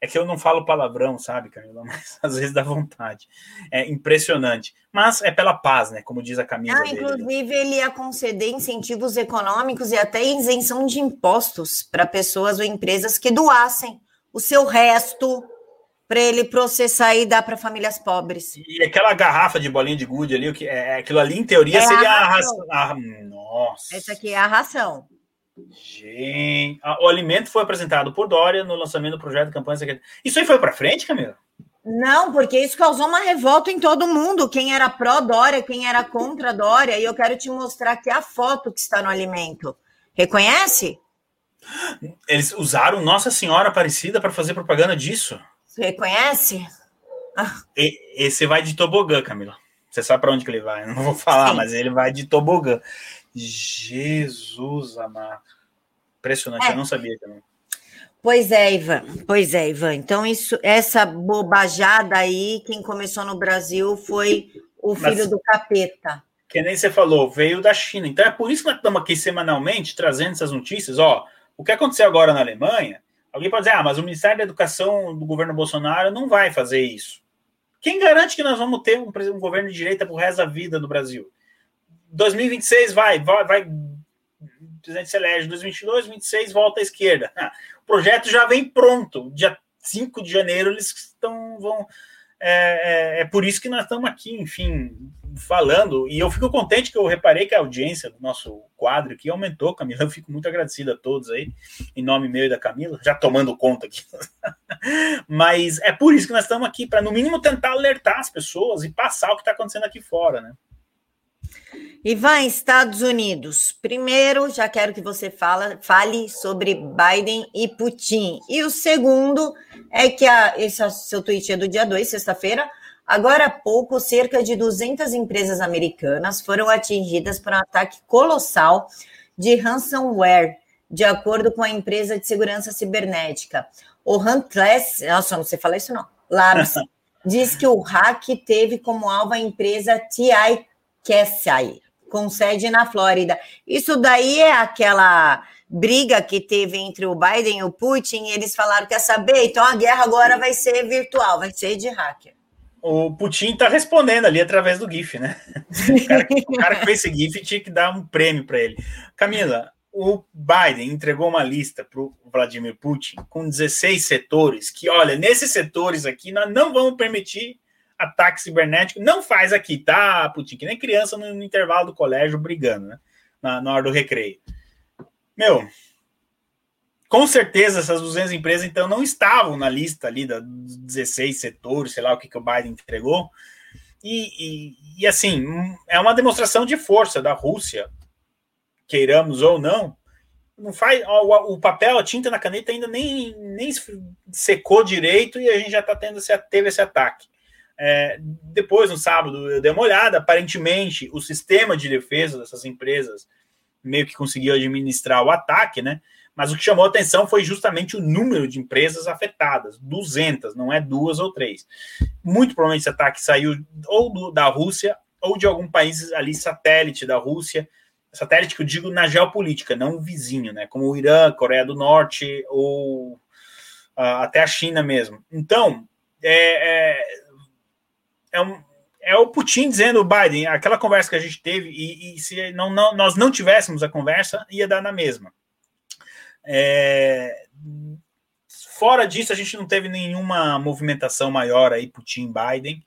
é que eu não falo palavrão, sabe, Camila? <laughs> Mas às vezes dá vontade. É impressionante. Mas é pela paz, né? Como diz a Camila. Ah, inclusive, dele. ele ia conceder incentivos econômicos e até isenção de impostos para pessoas ou empresas que doassem o seu resto para ele processar e dar para famílias pobres. E aquela garrafa de bolinha de gude ali, que é, aquilo ali, em teoria, é seria a ração. A ração. Nossa. Essa aqui é a ração. Gente, o alimento foi apresentado por Dória no lançamento do projeto de campanha secretária. Isso aí foi para frente, Camila? Não, porque isso causou uma revolta em todo mundo. Quem era pró-Dória, quem era contra Dória. E eu quero te mostrar aqui a foto que está no alimento. Reconhece? Eles usaram Nossa Senhora Aparecida para fazer propaganda disso? Você reconhece? E, esse vai de tobogã, Camila. Você sabe para onde que ele vai? Eu não vou falar, Sim. mas ele vai de tobogã. Jesus amado. Impressionante, é. eu não sabia também. Pois é, Ivan. Pois é, Ivan. Então, isso, essa bobajada aí, quem começou no Brasil foi o filho Mas, do capeta. Que nem você falou, veio da China. Então é por isso que nós estamos aqui semanalmente trazendo essas notícias. Ó, o que aconteceu agora na Alemanha, alguém pode dizer, ah, mas o Ministério da Educação do governo Bolsonaro não vai fazer isso. Quem garante que nós vamos ter um, um governo de direita pro resto da vida do Brasil? 2026 vai, vai, vai o presidente se elege 2022, 2026 volta à esquerda. Ah, o projeto já vem pronto. Dia 5 de janeiro eles estão vão é, é, é, por isso que nós estamos aqui, enfim, falando. E eu fico contente que eu reparei que a audiência do nosso quadro aqui aumentou, Camila. Eu fico muito agradecido a todos aí, em nome meu e da Camila, já tomando conta aqui. <laughs> Mas é por isso que nós estamos aqui, para no mínimo tentar alertar as pessoas e passar o que está acontecendo aqui fora, né? Ivan, Estados Unidos. Primeiro, já quero que você fala, fale sobre Biden e Putin. E o segundo é que a, esse seu tweet é do dia 2, sexta-feira. Agora há pouco, cerca de 200 empresas americanas foram atingidas por um ataque colossal de ransomware, de acordo com a empresa de segurança cibernética. O Huntless, nossa, não sei falar isso não, Labs, <laughs> diz que o hack teve como alvo a empresa TI Cassie, com sede na Flórida. Isso daí é aquela briga que teve entre o Biden e o Putin, e eles falaram: quer saber? Então a guerra agora vai ser virtual, vai ser de hacker. O Putin está respondendo ali através do GIF, né? O cara, o cara que fez esse GIF tinha que dar um prêmio para ele. Camila, o Biden entregou uma lista para o Vladimir Putin com 16 setores que, olha, nesses setores aqui nós não vamos permitir ataque cibernético. Não faz aqui, tá, Putin? Que nem criança no, no intervalo do colégio brigando, né? Na, na hora do recreio. Meu, com certeza essas 200 empresas, então, não estavam na lista ali dos 16 setores, sei lá o que, que o Biden entregou. E, e, e, assim, é uma demonstração de força da Rússia, queiramos ou não. Não faz o, o papel, a tinta na caneta ainda nem, nem secou direito e a gente já tá tendo esse, teve esse ataque. É, depois, no sábado, eu dei uma olhada. Aparentemente, o sistema de defesa dessas empresas meio que conseguiu administrar o ataque, né? Mas o que chamou atenção foi justamente o número de empresas afetadas 200, não é duas ou três. Muito provavelmente esse ataque saiu ou do, da Rússia ou de algum país ali satélite da Rússia. Satélite que eu digo na geopolítica, não vizinho, né? Como o Irã, Coreia do Norte ou uh, até a China mesmo. Então, é, é é, um, é o Putin dizendo, Biden, aquela conversa que a gente teve, e, e se não, não, nós não tivéssemos a conversa, ia dar na mesma. É, fora disso, a gente não teve nenhuma movimentação maior aí, Putin-Biden.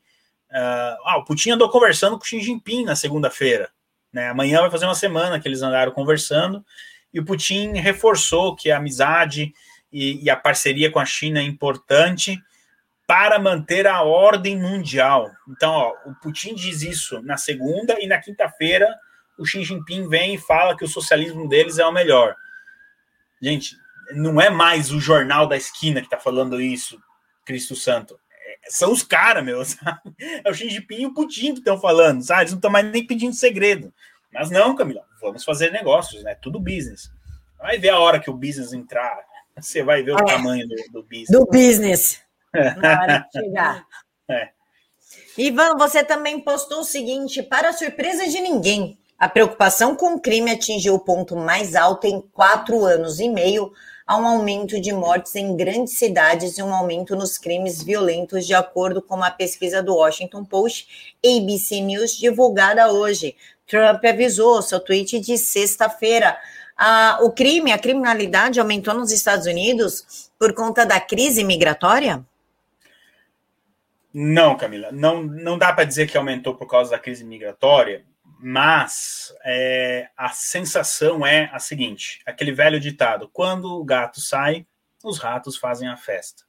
Uh, ah, o Putin andou conversando com Xi Jinping na segunda-feira. Né? Amanhã vai fazer uma semana que eles andaram conversando, e o Putin reforçou que a amizade e, e a parceria com a China é importante para manter a ordem mundial. Então, ó, o Putin diz isso na segunda e na quinta-feira o Xi Jinping vem e fala que o socialismo deles é o melhor. Gente, não é mais o jornal da esquina que está falando isso, Cristo Santo. É, são os caras, meu, <laughs> sabe? É o Xi Jinping e o Putin que estão falando, sabe? Eles não estão mais nem pedindo segredo. Mas não, Camila, vamos fazer negócios, né? Tudo business. Vai ver a hora que o business entrar, <laughs> você vai ver o é. tamanho do, do, business. Do business. Na hora de chegar. <laughs> É. Ivan, você também postou o seguinte: para surpresa de ninguém, a preocupação com o crime atingiu o ponto mais alto em quatro anos e meio, há um aumento de mortes em grandes cidades e um aumento nos crimes violentos, de acordo com uma pesquisa do Washington Post ABC News divulgada hoje. Trump avisou seu tweet de sexta-feira. Ah, o crime, a criminalidade aumentou nos Estados Unidos por conta da crise migratória? Não, Camila, não, não dá para dizer que aumentou por causa da crise migratória, mas é, a sensação é a seguinte: aquele velho ditado, quando o gato sai, os ratos fazem a festa.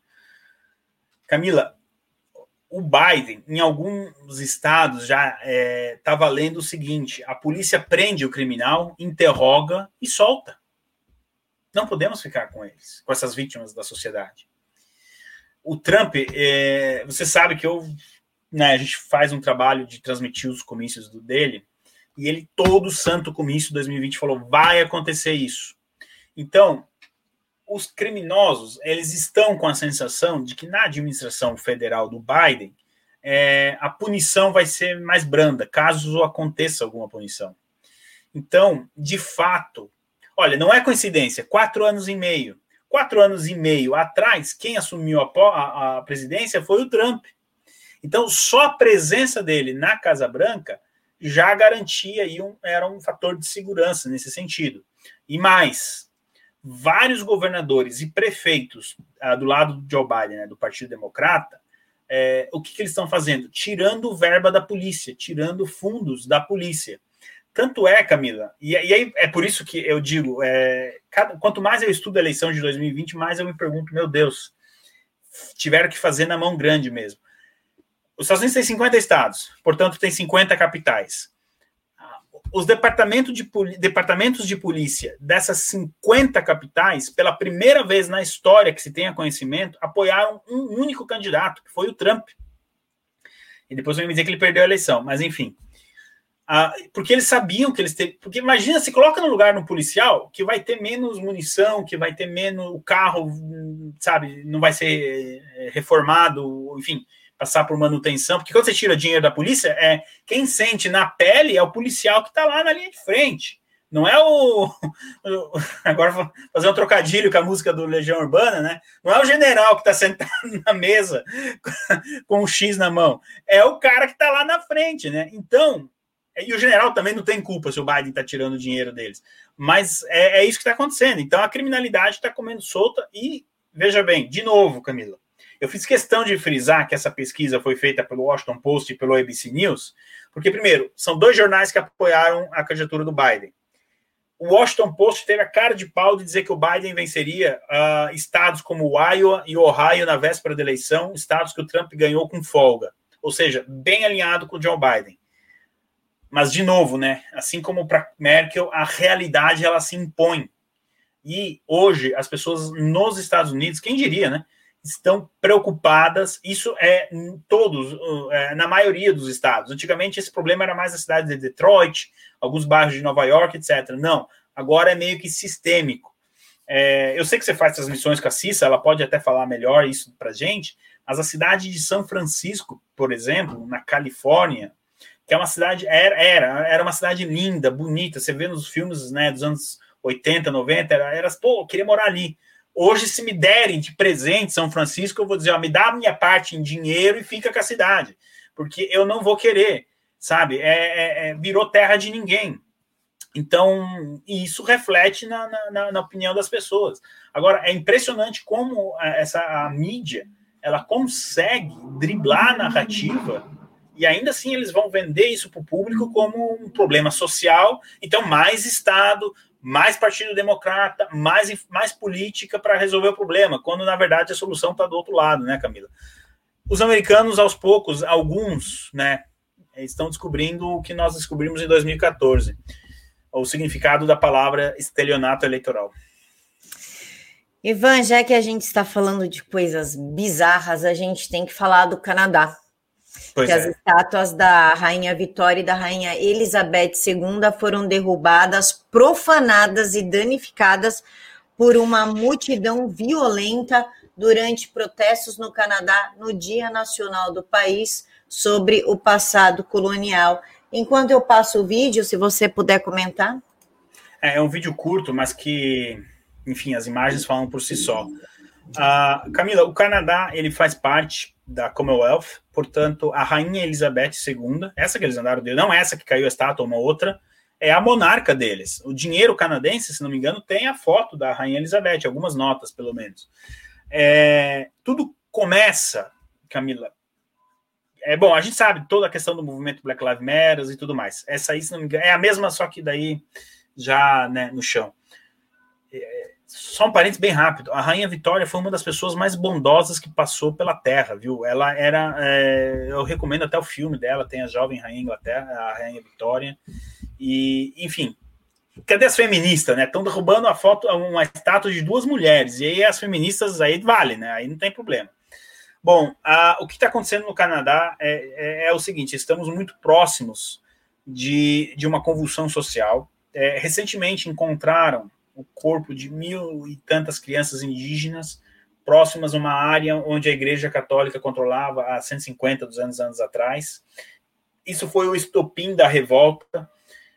Camila, o Biden, em alguns estados, já está é, tá valendo o seguinte: a polícia prende o criminal, interroga e solta. Não podemos ficar com eles, com essas vítimas da sociedade. O Trump, é, você sabe que eu, né, a gente faz um trabalho de transmitir os comícios do, dele, e ele, todo santo comício 2020, falou: vai acontecer isso. Então, os criminosos eles estão com a sensação de que na administração federal do Biden é, a punição vai ser mais branda, caso aconteça alguma punição. Então, de fato, olha, não é coincidência, quatro anos e meio. Quatro anos e meio atrás, quem assumiu a, a, presidência foi o Trump. Então, só a presença dele na Casa Branca já garantia aí um, era um fator de segurança nesse sentido. E mais, vários governadores e prefeitos ah, do lado do Joe Biden, né, do Partido Democrata, é, o que, que eles estão fazendo? Tirando verba da polícia, tirando fundos da polícia. Tanto é, Camila, e, e aí é por isso que eu digo: é, cada, quanto mais eu estudo a eleição de 2020, mais eu me pergunto, meu Deus, tiveram que fazer na mão grande mesmo. Os Estados Unidos têm 50 estados, portanto, tem 50 capitais os departamentos de, departamentos de polícia dessas 50 capitais, pela primeira vez na história que se tenha conhecimento, apoiaram um único candidato, que foi o Trump. E depois vão me dizer que ele perdeu a eleição, mas enfim. Ah, porque eles sabiam que eles teriam. Porque imagina, se coloca no lugar no policial que vai ter menos munição, que vai ter menos. O carro, sabe, não vai ser eh, reformado, enfim passar por manutenção, porque quando você tira dinheiro da polícia, é quem sente na pele é o policial que está lá na linha de frente. Não é o. <laughs> Agora vou fazer um trocadilho com a música do Legião Urbana, né? Não é o general que está sentado <laughs> na mesa com um X na mão. É o cara que está lá na frente, né? Então, e o general também não tem culpa se o Biden está tirando o dinheiro deles. Mas é, é isso que está acontecendo. Então a criminalidade está comendo solta e, veja bem, de novo, Camila, eu fiz questão de frisar que essa pesquisa foi feita pelo Washington Post e pelo ABC News, porque, primeiro, são dois jornais que apoiaram a candidatura do Biden. O Washington Post teve a cara de pau de dizer que o Biden venceria uh, estados como Iowa e Ohio na véspera da eleição, estados que o Trump ganhou com folga, ou seja, bem alinhado com o Joe Biden. Mas, de novo, né, assim como para Merkel, a realidade ela se impõe. E hoje, as pessoas nos Estados Unidos, quem diria, né? estão preocupadas. Isso é em todos, é, na maioria dos estados. Antigamente esse problema era mais na cidade de Detroit, alguns bairros de Nova York, etc. Não, agora é meio que sistêmico. É, eu sei que você faz transmissões com a Cissa, ela pode até falar melhor isso para gente, mas a cidade de São Francisco, por exemplo, na Califórnia, que é uma cidade, era, era, era uma cidade linda, bonita, você vê nos filmes né, dos anos 80, 90, era, era pô, eu queria morar ali. Hoje, se me derem de presente São Francisco, eu vou dizer, ó, me dá a minha parte em dinheiro e fica com a cidade, porque eu não vou querer, sabe? É, é, é virou terra de ninguém. Então, isso reflete na, na, na, opinião das pessoas. Agora, é impressionante como essa a mídia ela consegue driblar a narrativa e ainda assim eles vão vender isso para o público como um problema social. Então, mais Estado, mais Partido Democrata, mais, mais política para resolver o problema, quando na verdade a solução está do outro lado, né, Camila? Os americanos, aos poucos, alguns, né, estão descobrindo o que nós descobrimos em 2014, o significado da palavra estelionato eleitoral. Ivan, já que a gente está falando de coisas bizarras, a gente tem que falar do Canadá. Pois que é. as estátuas da Rainha Vitória e da Rainha Elizabeth II foram derrubadas, profanadas e danificadas por uma multidão violenta durante protestos no Canadá no Dia Nacional do país sobre o passado colonial. Enquanto eu passo o vídeo, se você puder comentar. É, é um vídeo curto, mas que, enfim, as imagens falam por si só. Uh, Camila, o Canadá ele faz parte da Commonwealth, portanto, a Rainha Elizabeth II, essa que eles andaram dele, não essa que caiu a estátua, uma outra, é a monarca deles. O dinheiro canadense, se não me engano, tem a foto da Rainha Elizabeth, algumas notas, pelo menos. É, tudo começa, Camila. É bom, a gente sabe toda a questão do movimento Black Lives Matter e tudo mais. Essa aí, se não me engano, é a mesma, só que daí já né, no chão. É, só um parênteses bem rápido. A Rainha Vitória foi uma das pessoas mais bondosas que passou pela Terra, viu? Ela era. É, eu recomendo até o filme dela, tem a jovem Rainha Inglaterra, a Rainha Vitória. E, enfim, cadê as feministas, né? Estão derrubando a foto, uma estátua de duas mulheres. E aí as feministas aí vale, né? Aí não tem problema. Bom, a, o que está acontecendo no Canadá é, é, é, o seguinte: estamos muito próximos de, de uma convulsão social. É, recentemente encontraram o corpo de mil e tantas crianças indígenas próximas a uma área onde a Igreja Católica controlava há 150, 200 anos atrás. Isso foi o estopim da revolta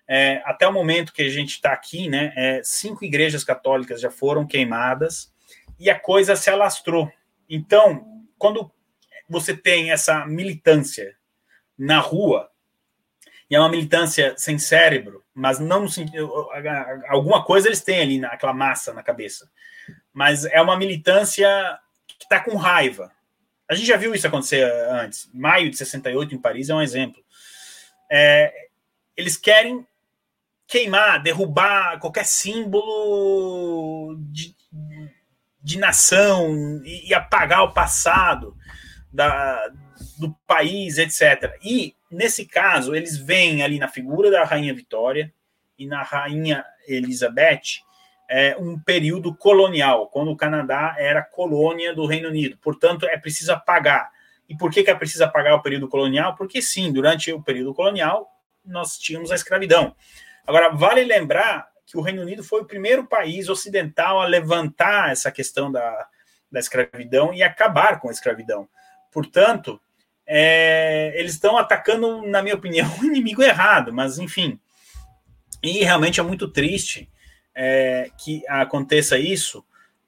é, até o momento que a gente está aqui, né, é, cinco igrejas católicas já foram queimadas e a coisa se alastrou. Então, quando você tem essa militância na rua, e é uma militância sem cérebro, mas não alguma coisa eles têm ali naquela massa na cabeça, mas é uma militância que está com raiva. A gente já viu isso acontecer antes. Maio de 68 em Paris é um exemplo. É, eles querem queimar, derrubar qualquer símbolo de, de nação e, e, apagar o passado da, do país, etc. E, nesse caso, eles veem ali na figura da Rainha Vitória e na Rainha Elizabeth é, um período colonial, quando o Canadá era colônia do Reino Unido. Portanto, é preciso apagar. E por que, que é preciso apagar o período colonial? Porque, sim, durante o período colonial, nós tínhamos a escravidão. Agora, vale lembrar que o Reino Unido foi o primeiro país ocidental a levantar essa questão da, da escravidão e acabar com a escravidão. Portanto, é, eles estão atacando, na minha opinião, <laughs> o inimigo errado, mas enfim. E realmente é muito triste é, que aconteça isso.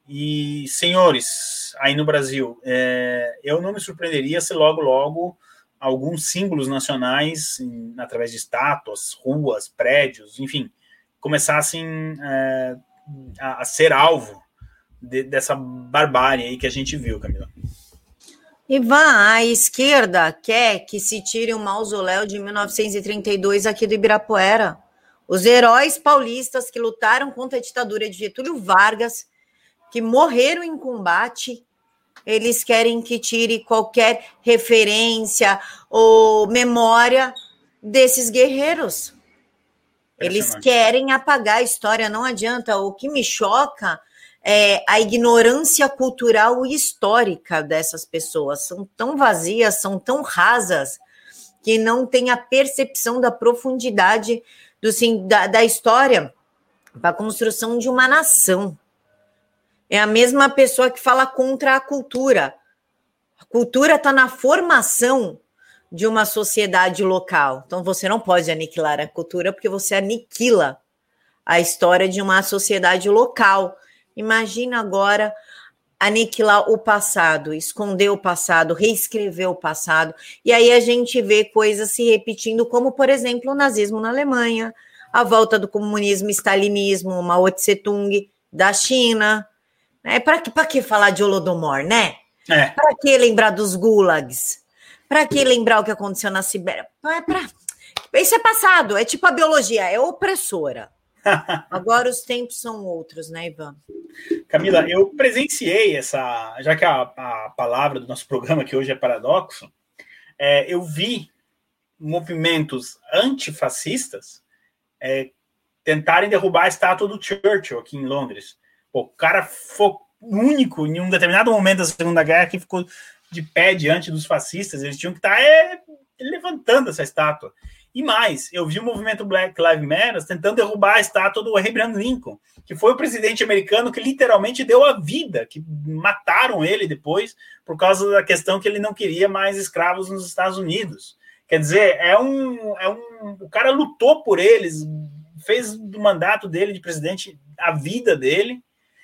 E, senhores, aí no Brasil, é, eu não me surpreenderia se logo, logo alguns símbolos nacionais, em, através de estátuas, ruas, prédios, enfim, começassem é, a, a, ser alvo de, dessa barbárie aí que a gente viu, Camila. Ivan, a esquerda quer que se tire o mausoléu de 1932 aqui do Ibirapuera. Os heróis paulistas que lutaram contra a ditadura de Getúlio Vargas, que morreram em combate, eles querem que tire qualquer referência ou memória desses guerreiros. Eles querem apagar a história, não adianta. O que me choca é a ignorância cultural e histórica dessas pessoas. São tão vazias, são tão rasas, que não têm a percepção da profundidade do, sim, da, da história para a construção de uma nação. É a mesma pessoa que fala contra a cultura. A cultura está na formação de uma sociedade local. Então você não pode aniquilar a cultura porque você aniquila a história de uma sociedade local. Imagina agora aniquilar o passado, esconder o passado, reescrever o passado. E aí a gente vê coisas se repetindo, como, por exemplo, o nazismo na Alemanha, a volta do comunismo, stalinismo, Mao Tse Tung da China, é para que, que falar de Holodomor, né? É. Para que lembrar dos gulags? Para que lembrar o que aconteceu na Sibéria? É pra... Isso é passado, é tipo a biologia, é opressora. <laughs> Agora os tempos são outros, né, Ivan? Camila, eu presenciei essa, já que a, a palavra do nosso programa que hoje é paradoxo, é, eu vi movimentos antifascistas é, tentarem derrubar a estátua do Churchill aqui em Londres. Pô, o cara foi único em um determinado momento da Segunda Guerra que ficou de pé diante dos fascistas, eles tinham que estar tá, é, levantando essa estátua. E mais, eu vi o movimento Black Lives Matter tentando derrubar a estátua do Abraham Lincoln, que foi o presidente americano que literalmente deu a vida, que mataram ele depois por causa da questão que ele não queria mais escravos nos Estados Unidos. Quer dizer, é um, é um o cara lutou por eles, fez do mandato dele de presidente a vida dele.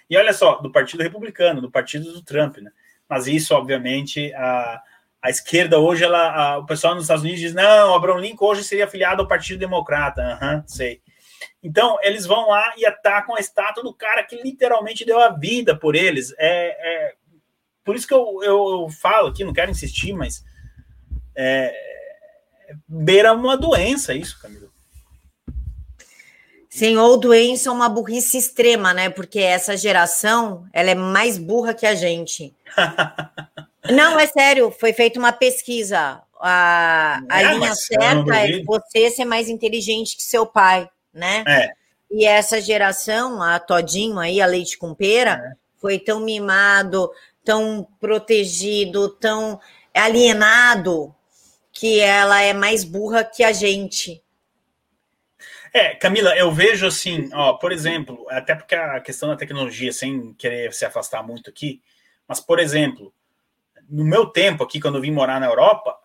E olha só, do Partido Republicano, do partido do Trump, né? Mas isso, obviamente, a a esquerda hoje, ela, a, o pessoal nos Estados Unidos diz: não, Abraham Lincoln hoje seria afiliado ao Partido Democrata. Aham, uhum, sei. Então, eles vão lá e atacam a estátua do cara que literalmente deu a vida por eles. É, é por isso que eu, eu, eu, falo aqui, não quero insistir, mas é, beira uma doença isso, Camilo. Sim, ou doença ou uma burrice extrema, né? Porque essa geração, ela é mais burra que a gente. <laughs> Não, é sério, foi feita uma pesquisa. A, a é, linha certa é você ser mais inteligente que seu pai, né? É. E essa geração, a Todinho aí, a Leite com Pera, é. foi tão mimado, tão protegido, tão alienado, que ela é mais burra que a gente. É, Camila, eu vejo assim, ó, por exemplo, até porque a questão da tecnologia, sem querer se afastar muito aqui, mas, por exemplo, no meu tempo aqui, quando eu vim morar na Europa,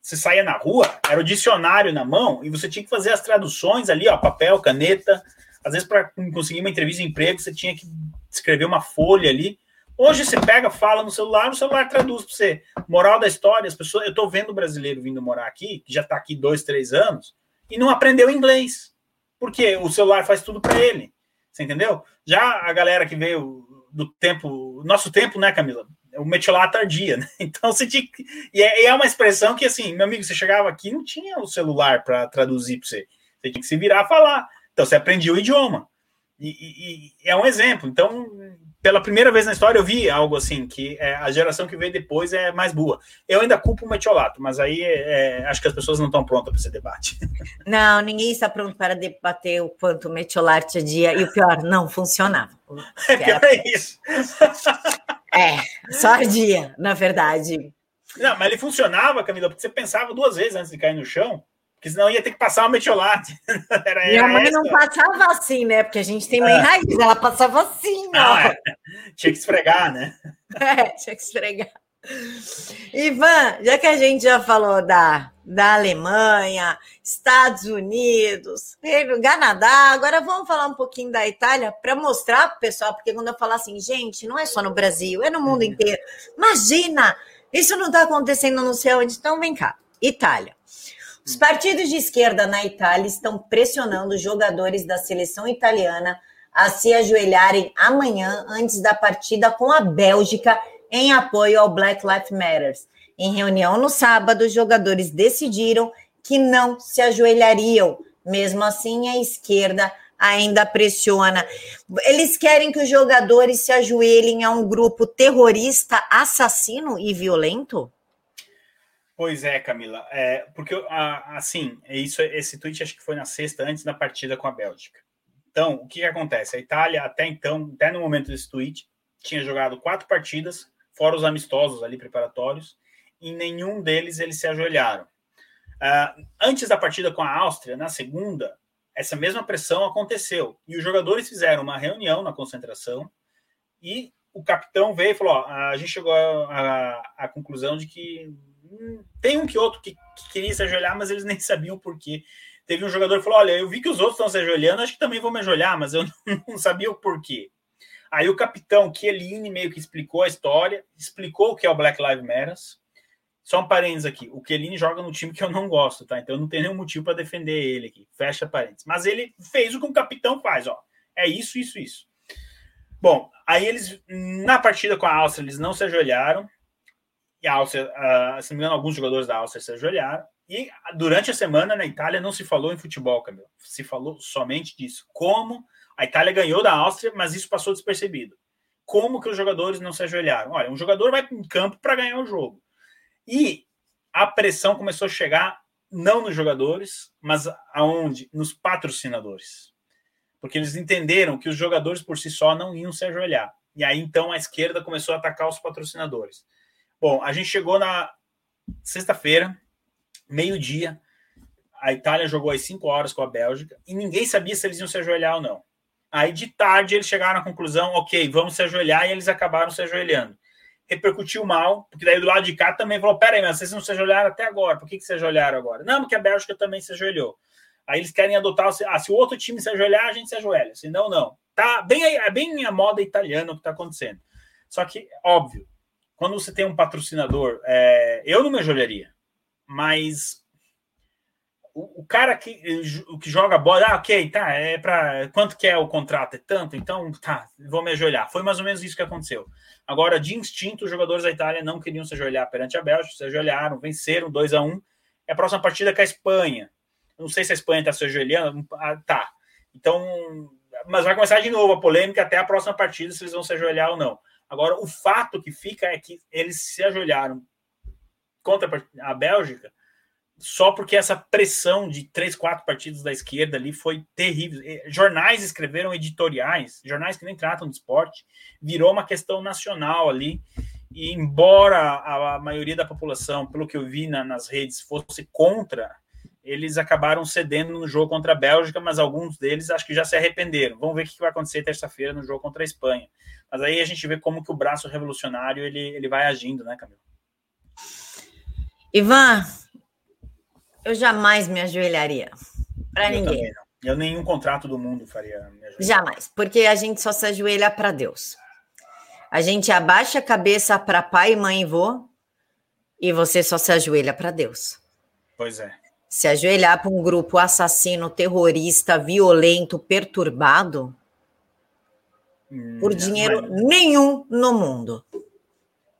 você saía na rua, era o dicionário na mão e você tinha que fazer as traduções ali, ó, papel, caneta. Às vezes, para conseguir uma entrevista de emprego, você tinha que escrever uma folha ali. Hoje você pega, fala no celular, o celular traduz para você. Moral da história, as pessoas. Eu estou vendo brasileiro vindo morar aqui, que já está aqui dois, três anos, e não aprendeu inglês. Porque o celular faz tudo para ele. Você entendeu? Já a galera que veio do tempo, nosso tempo, né, Camila? O metiolá tardia, né? <laughs> Então você tinha que... e, é, é uma expressão que assim, meu amigo, você chegava aqui não tinha o celular para traduzir para você, você tinha que se virar a falar. Então você aprendia o idioma. E, e, e, é um exemplo. Então, pela primeira vez na história eu vi algo assim que é, a geração que veio depois é mais boa. Eu ainda culpo o metiolato, mas aí é, é acho que as pessoas não estão prontas para esse debate. <laughs> Não, ninguém está pronto para debater o quanto o metiolato dia e o pior não funcionava. <laughs> É pior é isso. É, só ardia, na verdade. Não, mas ele funcionava, Camila, porque você pensava duas vezes antes de cair no chão, porque senão ia ter que passar uma metiolate. <laughs> Era, Minha mãe essa. não passava assim, né? Porque a gente tem mãe ah. raiz, ela passava assim, ó. Ah, é. Tinha que esfregar, né? <laughs> É, tinha que esfregar. Ivan, já que a gente já falou da, da Alemanha, Estados Unidos, Canadá, agora vamos falar um pouquinho da Itália para mostrar para o pessoal, porque quando eu falar assim, gente, não é só no Brasil, é no mundo uhum. inteiro. Imagina, isso não está acontecendo no céu, então vem cá, Itália. Os partidos de esquerda na Itália estão pressionando os jogadores da seleção italiana a se ajoelharem amanhã antes da partida com a Bélgica em apoio ao Black Lives Matter. Em reunião no sábado, os jogadores decidiram que não se ajoelhariam. Mesmo assim, a esquerda ainda pressiona. Eles querem que os jogadores se ajoelhem a um grupo terrorista, assassino e violento? Pois é, Camila. É, porque, assim, isso, esse tweet acho que foi na sexta, antes da partida com a Bélgica. Então, o que, que acontece? A Itália, até então, até no momento desse tweet, tinha jogado quatro partidas, fora os amistosos ali preparatórios, em nenhum deles eles se ajoelharam. Uh, antes da partida com a Áustria, na segunda, essa mesma pressão aconteceu e os jogadores fizeram uma reunião na concentração e o capitão veio e falou: ó, a gente chegou à conclusão de que hum, tem um que outro que, que, queria se ajoelhar, mas eles <laughs> nem sabiam por quê. Teve um jogador que falou: Olha, eu vi que os outros estão se ajoelhando, acho que também vou me ajoelhar, mas eu não, <laughs> não sabia o porquê. Aí o capitão Chiellini meio que explicou a história, explicou o que é o Black Lives Matter. Só um parênteses aqui. O Chiellini joga no time que eu não gosto, tá? Então eu não tenho nenhum motivo para defender ele aqui. Fecha parênteses. Mas ele fez o que um capitão faz, ó. É isso, isso, isso. Bom, aí eles, na partida com a Áustria, eles não se ajoelharam. E a Áustria, uh, se não me engano, alguns jogadores da Áustria se ajoelharam. E durante a semana na Itália não se falou em futebol, Camilo. Se falou somente disso. Como a Itália ganhou da Áustria, mas isso passou despercebido. Como que os jogadores não se ajoelharam? Olha, um jogador vai em campo para ganhar o jogo. E a pressão começou a chegar não nos jogadores, mas aonde? Nos patrocinadores. Porque eles entenderam que os jogadores por si só não iam se ajoelhar. E aí então a esquerda começou a atacar os patrocinadores. Bom, a gente chegou na sexta-feira, meio-dia. A Itália jogou às 5 horas com a Bélgica e ninguém sabia se eles iam se ajoelhar ou não. Aí de tarde eles chegaram à conclusão, ok, vamos se ajoelhar, e eles acabaram se ajoelhando. Repercutiu mal, porque daí do lado de cá também falou: peraí, mas vocês não se ajoelharam até agora, por que, que se ajoelharam agora? Não, porque a Bélgica também se ajoelhou. Aí eles querem adotar, ah, se o outro time se ajoelhar, a gente se ajoelha, senão não. Tá bem, é bem a moda italiana o que está acontecendo. Só que, óbvio, quando você tem um patrocinador, é, eu não me ajoelharia, mas o, cara que, que joga bola, ah, ok, tá, é para quanto que é o contrato? É tanto, então tá, vou me ajoelhar. Foi mais ou menos isso que aconteceu. Agora, de instinto, os jogadores da Itália não queriam se ajoelhar perante a Bélgica, se ajoelharam, venceram 2 a 1 É a próxima partida com a Espanha. Não sei se a Espanha está se ajoelhando, ah, tá. Então, mas vai começar de novo a polêmica até a próxima partida se eles vão se ajoelhar ou não. Agora, o fato que fica é que eles se ajoelharam contra a Bélgica só porque essa pressão de três, quatro partidos da esquerda ali foi terrível. Jornais escreveram editoriais, jornais que nem tratam de esporte, virou uma questão nacional ali. E embora a, maioria da população, pelo que eu vi na, nas redes, fosse contra, eles acabaram cedendo no jogo contra a Bélgica, mas alguns deles acho que já se arrependeram. Vamos ver o que vai acontecer terça-feira no jogo contra a Espanha. Mas aí a gente vê como que o braço revolucionário ele, ele vai agindo, né, Camilo? Ivan, eu jamais me ajoelharia para ninguém. Eu nenhum contrato do mundo faria. Jamais, porque a gente só se ajoelha para Deus. A gente abaixa a cabeça para pai, mãe e vô, e você só se ajoelha para Deus. Pois é. Se ajoelhar para um grupo assassino, terrorista, violento, perturbado, hum, por dinheiro mas... nenhum no mundo.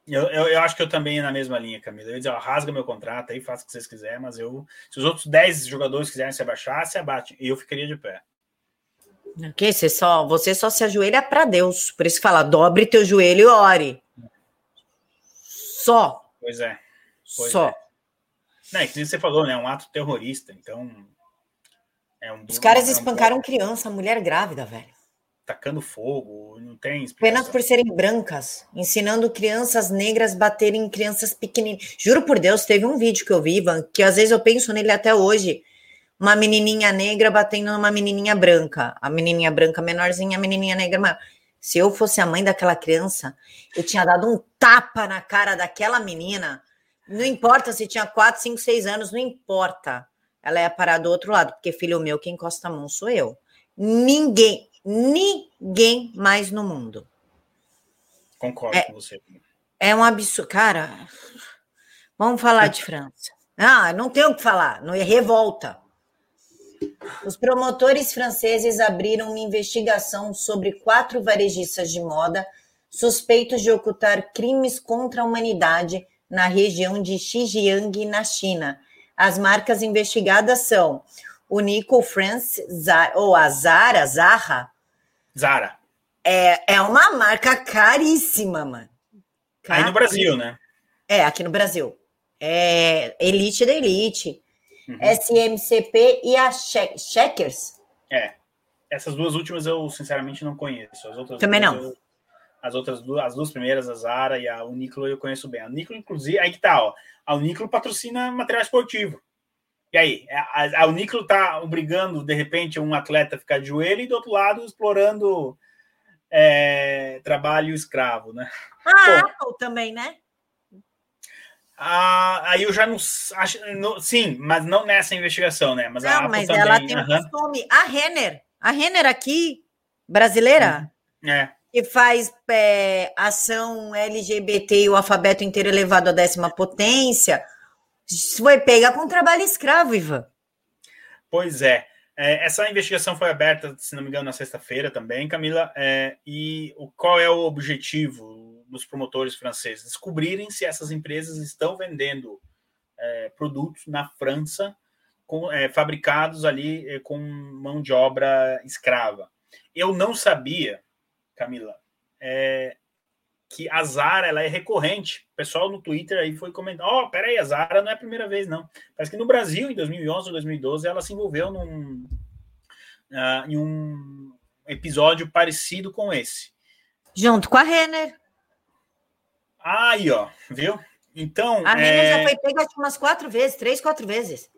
Eu, eu, eu, acho que eu também na mesma linha, Camila. Eu ia dizer, ó, rasga meu contrato aí, faça o que vocês quiserem, mas eu. Se os outros 10 jogadores quiserem se abaixar, se abate. E eu ficaria de pé. Ok, você só, você só se ajoelha para Deus. Por isso que fala, dobre teu joelho e ore. Só. Pois é. Pois só. É. Não, é que você falou, né? É um ato terrorista, então. É um, Os caras é espancaram criança, mulher grávida, velho tacando fogo, não tem Apenas por serem brancas, ensinando crianças negras baterem em crianças pequenininhas. Juro por Deus, teve um vídeo que eu vi, Ivan, que às vezes eu penso nele até hoje. Uma menininha negra batendo numa menininha branca. A menininha branca menorzinha, a menininha negra maior. Se eu fosse a mãe daquela criança, eu tinha dado um tapa na cara daquela menina. Não importa se tinha 4, 5, 6 anos, não importa. Ela ia parar do outro lado, porque filho meu, quem encosta a mão sou eu. Ninguém, ninguém mais no mundo. Concordo é, com você. É um absurdo. Cara, vamos falar de França. Ah, não tem o que falar, não é revolta. Os promotores franceses abriram uma investigação sobre quatro varejistas de moda suspeitos de ocultar crimes contra a humanidade na região de Xinjiang, na China. As marcas investigadas são o Nico France, ou a Zara, Zara, Zara. É, é uma marca caríssima, mano. Aí no Brasil, né? É, aqui no Brasil. É Elite da Elite. Uhum. SMCP e a Checkers. É. Essas duas últimas eu, sinceramente, não conheço. As outras Também não. Eu, as outras duas, as duas primeiras, a Zara e a Uniqlo, eu conheço bem. A Uniqlo, inclusive, aí que tá, ó. A Uniqlo patrocina material esportivo. E aí, a, a Uniclo está obrigando, de repente, um atleta a ficar de joelho e do outro lado explorando é, trabalho escravo, né? Ah, Apple também, né? Ah, aí eu já não acho. No, sim, mas não nessa investigação, né? Mas não, a Apple mas também, ela tem um costume. A Renner, a Renner aqui, brasileira, uhum. é. que faz é, ação LGBT e o alfabeto inteiro elevado à décima potência foi pega com trabalho escravo, Ivan. Pois é. é. Essa investigação foi aberta, se não me engano, na sexta-feira também, Camila. É, e o, qual é o objetivo dos promotores franceses? Descobrirem se essas empresas estão vendendo é, produtos na França com, é, fabricados ali é, com mão de obra escrava. Eu não sabia, Camila, é, que a Zara ela é recorrente. O pessoal no Twitter aí foi comentar: Ó, oh, peraí, a Zara não é a primeira vez, não. Parece que no Brasil, em 2011 ou 2012, ela se envolveu num, uh, em um episódio parecido com esse. Junto com a Renner. Aí, ó, viu? Então. A minha é... já foi pega umas quatro vezes, três, quatro vezes.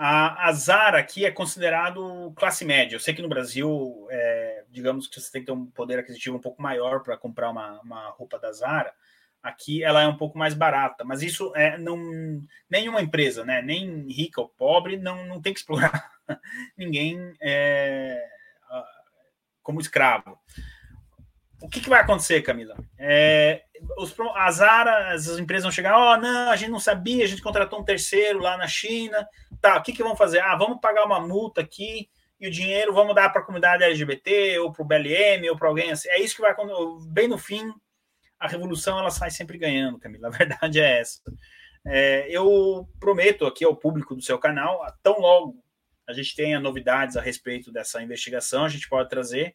A, a Zara aqui é considerado classe média. Eu sei que no Brasil, é, digamos que você tem que ter um poder aquisitivo um pouco maior para comprar uma, uma roupa da Zara. Aqui ela é um pouco mais barata, mas isso é não nenhuma empresa, né? Nem rica ou pobre, não, não tem que explorar <laughs> ninguém é, como escravo. O que, que, vai acontecer, Camila? É, os, as empresas vão chegar, ó, oh, não, a gente não sabia, a gente contratou um terceiro lá na China, tá, o que, que vão fazer? Ah, vamos pagar uma multa aqui e o dinheiro vamos dar para a comunidade LGBT ou para o BLM ou para alguém assim. É isso que vai acontecer. Bem no fim, a revolução ela sai sempre ganhando, Camila. A verdade <laughs> é essa. É, eu prometo aqui ao público do seu canal, tão logo a gente tenha novidades a respeito dessa investigação, a gente pode trazer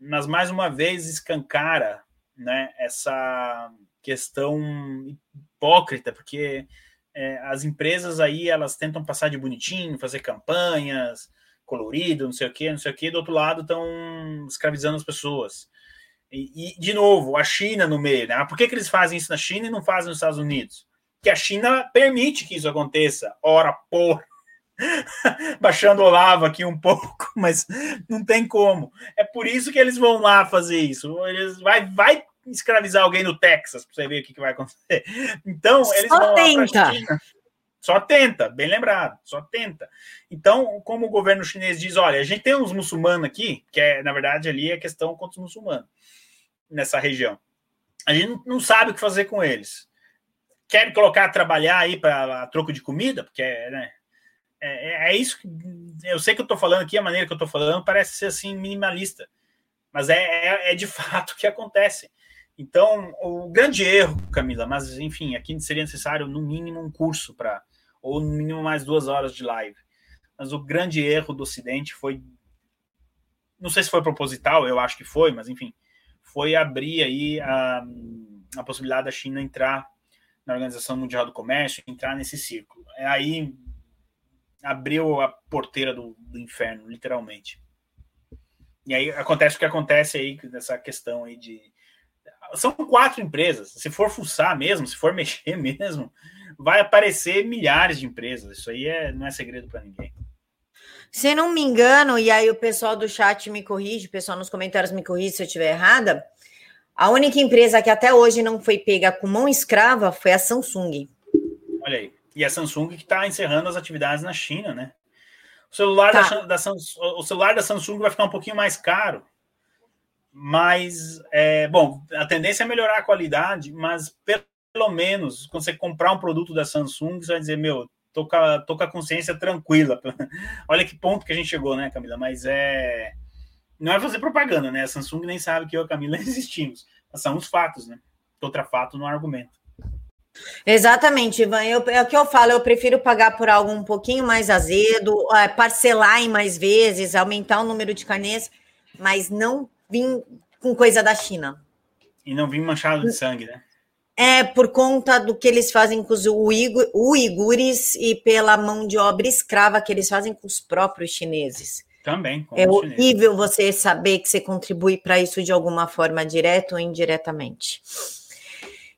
mas mais uma vez escancara né, essa questão hipócrita, porque é, as empresas aí elas tentam passar de bonitinho, fazer campanhas, colorido, não sei o que, não sei o que, do outro lado estão escravizando as pessoas. E, e, de novo, a China no meio, né? Por que, que eles fazem isso na China e não fazem nos Estados Unidos? Que a China permite que isso aconteça. Ora, porra! <laughs> baixando o lava aqui um pouco, <laughs> mas não tem como. É por isso que eles vão lá fazer isso. Eles vai, vai escravizar alguém no Texas para você ver o que, que vai acontecer. <laughs> Então, eles só vão tenta. lá China. Só tenta, bem lembrado, só tenta. Então, como o governo chinês diz, olha, a gente tem uns muçulmanos aqui, que é, na verdade, ali é questão contra os muçulmanos, nessa região. A gente não sabe o que fazer com eles. Quer colocar a trabalhar aí para troco de comida, porque né, é, é, é, isso que eu sei que eu estou falando aqui, a maneira que eu estou falando parece ser assim minimalista, mas é, é, é de <laughs> fato o que acontece. Então, o grande erro, Camila, mas enfim, aqui seria necessário no mínimo um curso para, ou no mínimo mais duas horas de live. Mas o grande erro do Ocidente foi, não sei se foi proposital, eu acho que foi, mas enfim, foi abrir aí a, a possibilidade da China entrar na Organização Mundial do Comércio, entrar nesse círculo. É aí abriu a porteira do, do, inferno, literalmente. E aí acontece o que acontece aí nessa questão aí de. São quatro empresas. Se for fuçar mesmo, se for <laughs> mexer mesmo, vai aparecer milhares de empresas. Isso aí é, não é segredo para ninguém. Se não me engano, e aí o pessoal do chat me corrige, o pessoal nos comentários me corrige se eu estiver errada. A única empresa que até hoje não foi pega com mão escrava foi a Samsung. Olha aí. E a Samsung que está encerrando as atividades na China, né? O celular, tá. da, da, o celular da Samsung vai ficar um pouquinho mais caro. Mas, é, bom, a tendência é melhorar a qualidade, mas pelo menos, quando você comprar um produto da Samsung, você vai dizer, meu, tô com a, tô com a consciência tranquila. <laughs> Olha que ponto que a gente chegou, né, Camila? Mas é. Não é fazer propaganda, né? A Samsung nem sabe que eu e a Camila <laughs> existimos. Mas são os fatos, né? Contra fato no argumento. Exatamente, Ivan. Eu, é o que eu falo, eu prefiro pagar por algo um pouquinho mais azedo, é, parcelar em mais vezes, aumentar o número de carnês, mas não vir com coisa da China. E não vir manchado de sangue, né? É por conta do que eles fazem com os uigures e pela mão de obra escrava que eles fazem com os próprios chineses. Também. é horrível você saber que você contribui para isso de alguma forma, direto ou indiretamente.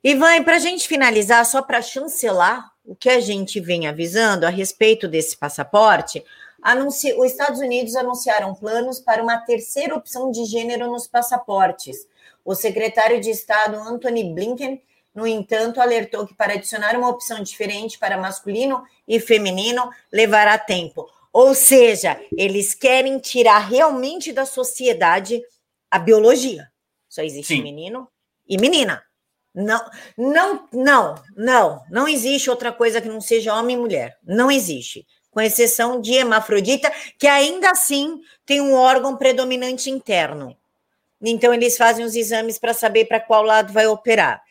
Ivan, para a gente finalizar, só para chancelar o que a gente vem avisando a respeito desse passaporte, anunci... os Estados Unidos anunciaram planos para uma terceira opção de gênero nos passaportes. O secretário de Estado Anthony Blinken, no entanto, alertou que para adicionar uma opção diferente para masculino e feminino levará tempo. Ou seja, eles querem tirar realmente da sociedade a biologia. Só existe Sim. menino e menina. Não, não, não, não, não existe outra coisa que não seja homem e mulher. Não existe. Com exceção de hemafrodita, que ainda assim tem um órgão predominante interno. Então, eles fazem os exames para saber para qual lado vai operar.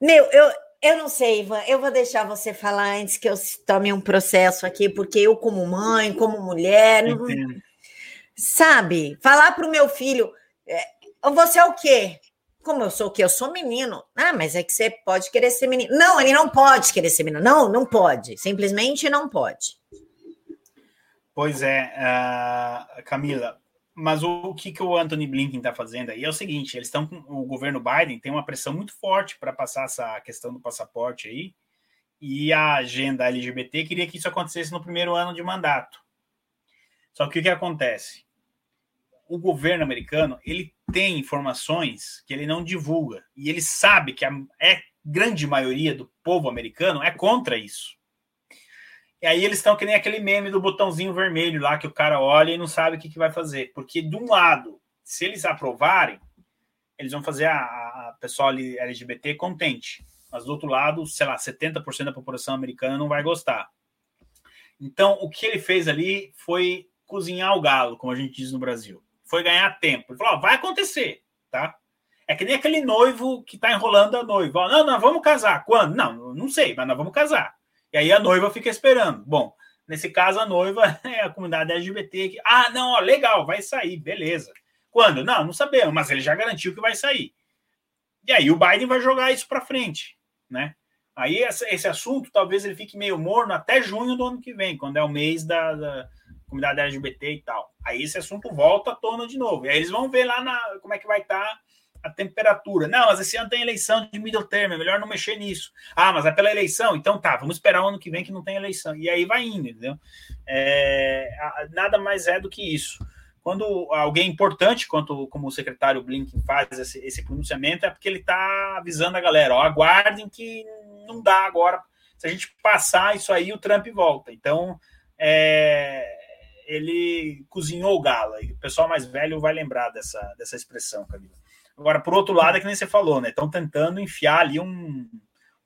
Meu, eu, eu não sei, Ivan, eu vou deixar você falar antes que eu tome um processo aqui, porque eu, como mãe, como mulher, não, sabe, falar para o meu filho, é, você é o quê? Como eu sou o quê? Eu sou menino. Ah, mas é que você pode querer ser menino. Não, ele não pode querer ser menino. Não, não pode. Simplesmente não pode. Pois é, uh, Camila. mas o, o, que, que o Anthony Blinken está fazendo aí é o seguinte: eles estão com o governo Biden tem uma pressão muito forte para passar essa questão do passaporte aí, e a agenda LGBT queria que isso acontecesse no primeiro ano de mandato. Só que o que acontece? O governo americano ele tem informações que ele não divulga e ele sabe que a é, grande maioria do povo americano é contra isso. E aí eles estão que nem aquele meme do botãozinho vermelho lá que o cara olha e não sabe o que, que vai fazer. Porque, de um lado, se eles aprovarem, eles vão fazer a, a pessoa LGBT contente. Mas do outro lado, sei lá, 70% da população americana não vai gostar. Então, o que ele fez ali foi cozinhar o galo, como a gente diz no Brasil. Foi ganhar tempo. Ele falou: ó, vai acontecer, tá? É que nem aquele noivo que tá enrolando a noiva. Não, não, vamos casar. Quando? Não, não sei, mas nós vamos casar. E aí a noiva fica esperando. Bom, nesse caso a noiva <laughs> é a comunidade LGBT. Que, ah, não, ó, legal, vai sair, beleza. Quando? Não, não sabemos, mas ele já garantiu que vai sair. E aí o Biden vai jogar isso para frente, né? Aí esse assunto talvez ele fique meio morno até junho do ano que vem, quando é o mês da, da comunidade LGBT e tal. Aí esse assunto volta à tona de novo. E aí eles vão ver lá na, como é que vai estar tá a temperatura. Não, mas esse ano tem eleição de middle term, é melhor não mexer nisso. Ah, mas é pela eleição? Então tá, vamos esperar o ano que vem que não tem eleição. E aí vai indo, entendeu? É, nada mais é do que isso. Quando alguém importante, quanto como o secretário Blinken faz esse, esse pronunciamento, é porque ele está avisando a galera: ó, aguardem que não dá agora. Se a gente passar isso aí, o Trump volta. Então, é, ele cozinhou o galo. O pessoal mais velho vai lembrar dessa, dessa expressão, Camila. Agora, por outro lado, é que nem você falou, né? Estão tentando enfiar ali um,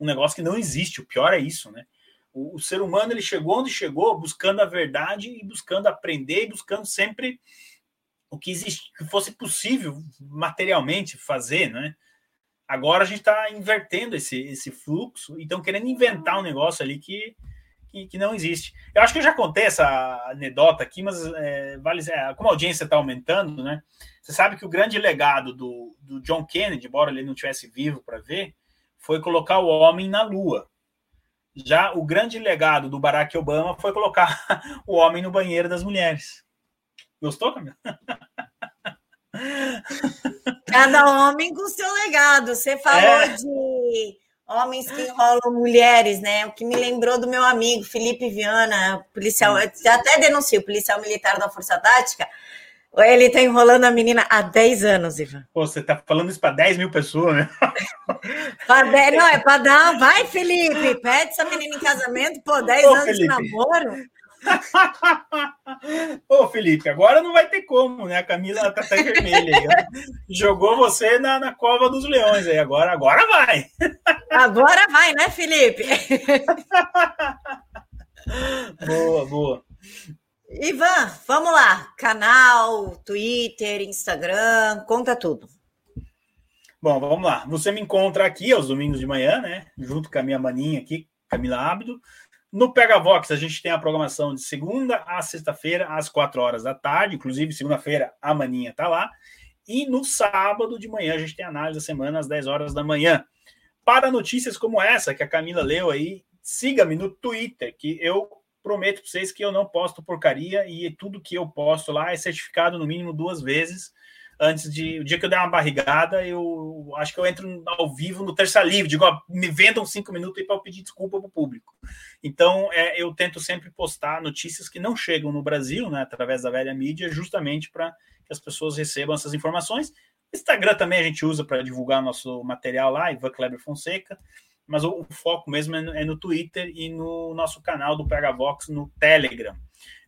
um negócio que não existe. O pior é isso, né? O, o, ser humano ele chegou onde chegou, buscando a verdade e buscando aprender e buscando sempre o que existe, que fosse possível materialmente fazer, né? Agora a gente está invertendo esse, esse fluxo e estão querendo inventar um negócio ali que, que, que, não existe. Eu acho que eu já contei essa anedota aqui, mas é, vale, é, como a audiência está aumentando, né? Você sabe que o grande legado do, do John Kennedy, embora ele não tivesse vivo para ver, foi colocar o homem na Lua. Já o grande legado do Barack Obama foi colocar <laughs> o homem no banheiro das mulheres. Gostou, Camila? <laughs> Cada homem com seu legado. Você falou é. de homens que enrolam mulheres, né? O que me lembrou do meu amigo Felipe Viana, policial, até denuncio, policial militar da Força Tática ele tá enrolando a menina há 10 anos, Ivan. Pô, você tá falando isso para 10 mil pessoas, né? <laughs> não, é para dar. Vai, Felipe, pede essa menina em casamento, pô, 10 Ô, anos Felipe. de namoro. <laughs> Ô, Felipe, agora não vai ter como, né? A Camila tá até vermelha aí. Jogou você na, na cova dos leões aí. Agora, agora vai. <laughs> Agora vai, né, Felipe? <laughs> boa, boa. Ivan, vamos lá. Canal, Twitter, Instagram, conta tudo. Bom, vamos lá. Você me encontra aqui aos domingos de manhã, né? Junto com a minha maninha aqui, Camila Ábido. No Pega Vox, a gente tem a programação de segunda a sexta-feira, às quatro horas da tarde. Inclusive, segunda-feira, a maninha tá lá. E no sábado de manhã, a gente tem a análise da semana às 10 horas da manhã. Para notícias como essa que a Camila leu aí, siga-me no Twitter, que eu prometo para vocês que eu não posto porcaria e tudo que eu posto lá é certificado no mínimo duas vezes antes de. O dia que eu der uma barrigada, eu acho que eu entro ao vivo no Terça Livre. Digo, ó, me vendam cinco minutos aí para pedir desculpa para o público. Então, é, eu tento sempre postar notícias que não chegam no Brasil, né, através da velha mídia, justamente para que as pessoas recebam essas informações. Instagram também a gente usa para divulgar nosso material lá, Ivan Kleber Fonseca mas o, o foco mesmo é no, é no, Twitter e no nosso canal do PHVox no Telegram.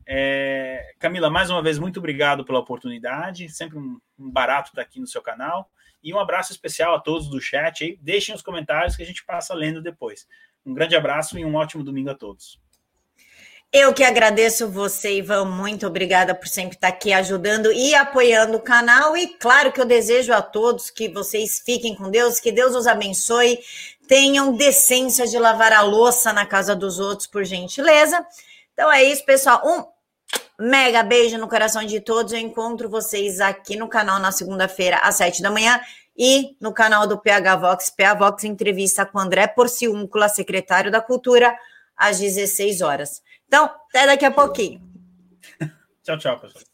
É, Camila, mais uma vez, muito obrigado pela oportunidade. Sempre um, um barato estar aqui no seu canal. E um abraço especial a todos do chat aí. Deixem os comentários que a gente passa lendo depois. Um grande abraço e um ótimo domingo a todos. Eu que agradeço você, Ivan. Muito obrigada por sempre estar aqui ajudando e apoiando o canal. E claro que eu desejo a todos que vocês fiquem com Deus, que Deus os abençoe, tenham decência de lavar a louça na casa dos outros, por gentileza. Então é isso, pessoal. Um mega beijo no coração de todos. Eu encontro vocês aqui no canal na segunda-feira, às sete da manhã. E no canal do PH Vox, PH Vox entrevista com André Porciúncula, secretário da Cultura, às 16 horas. Então, até daqui a pouquinho. tchau, tchau, pessoal.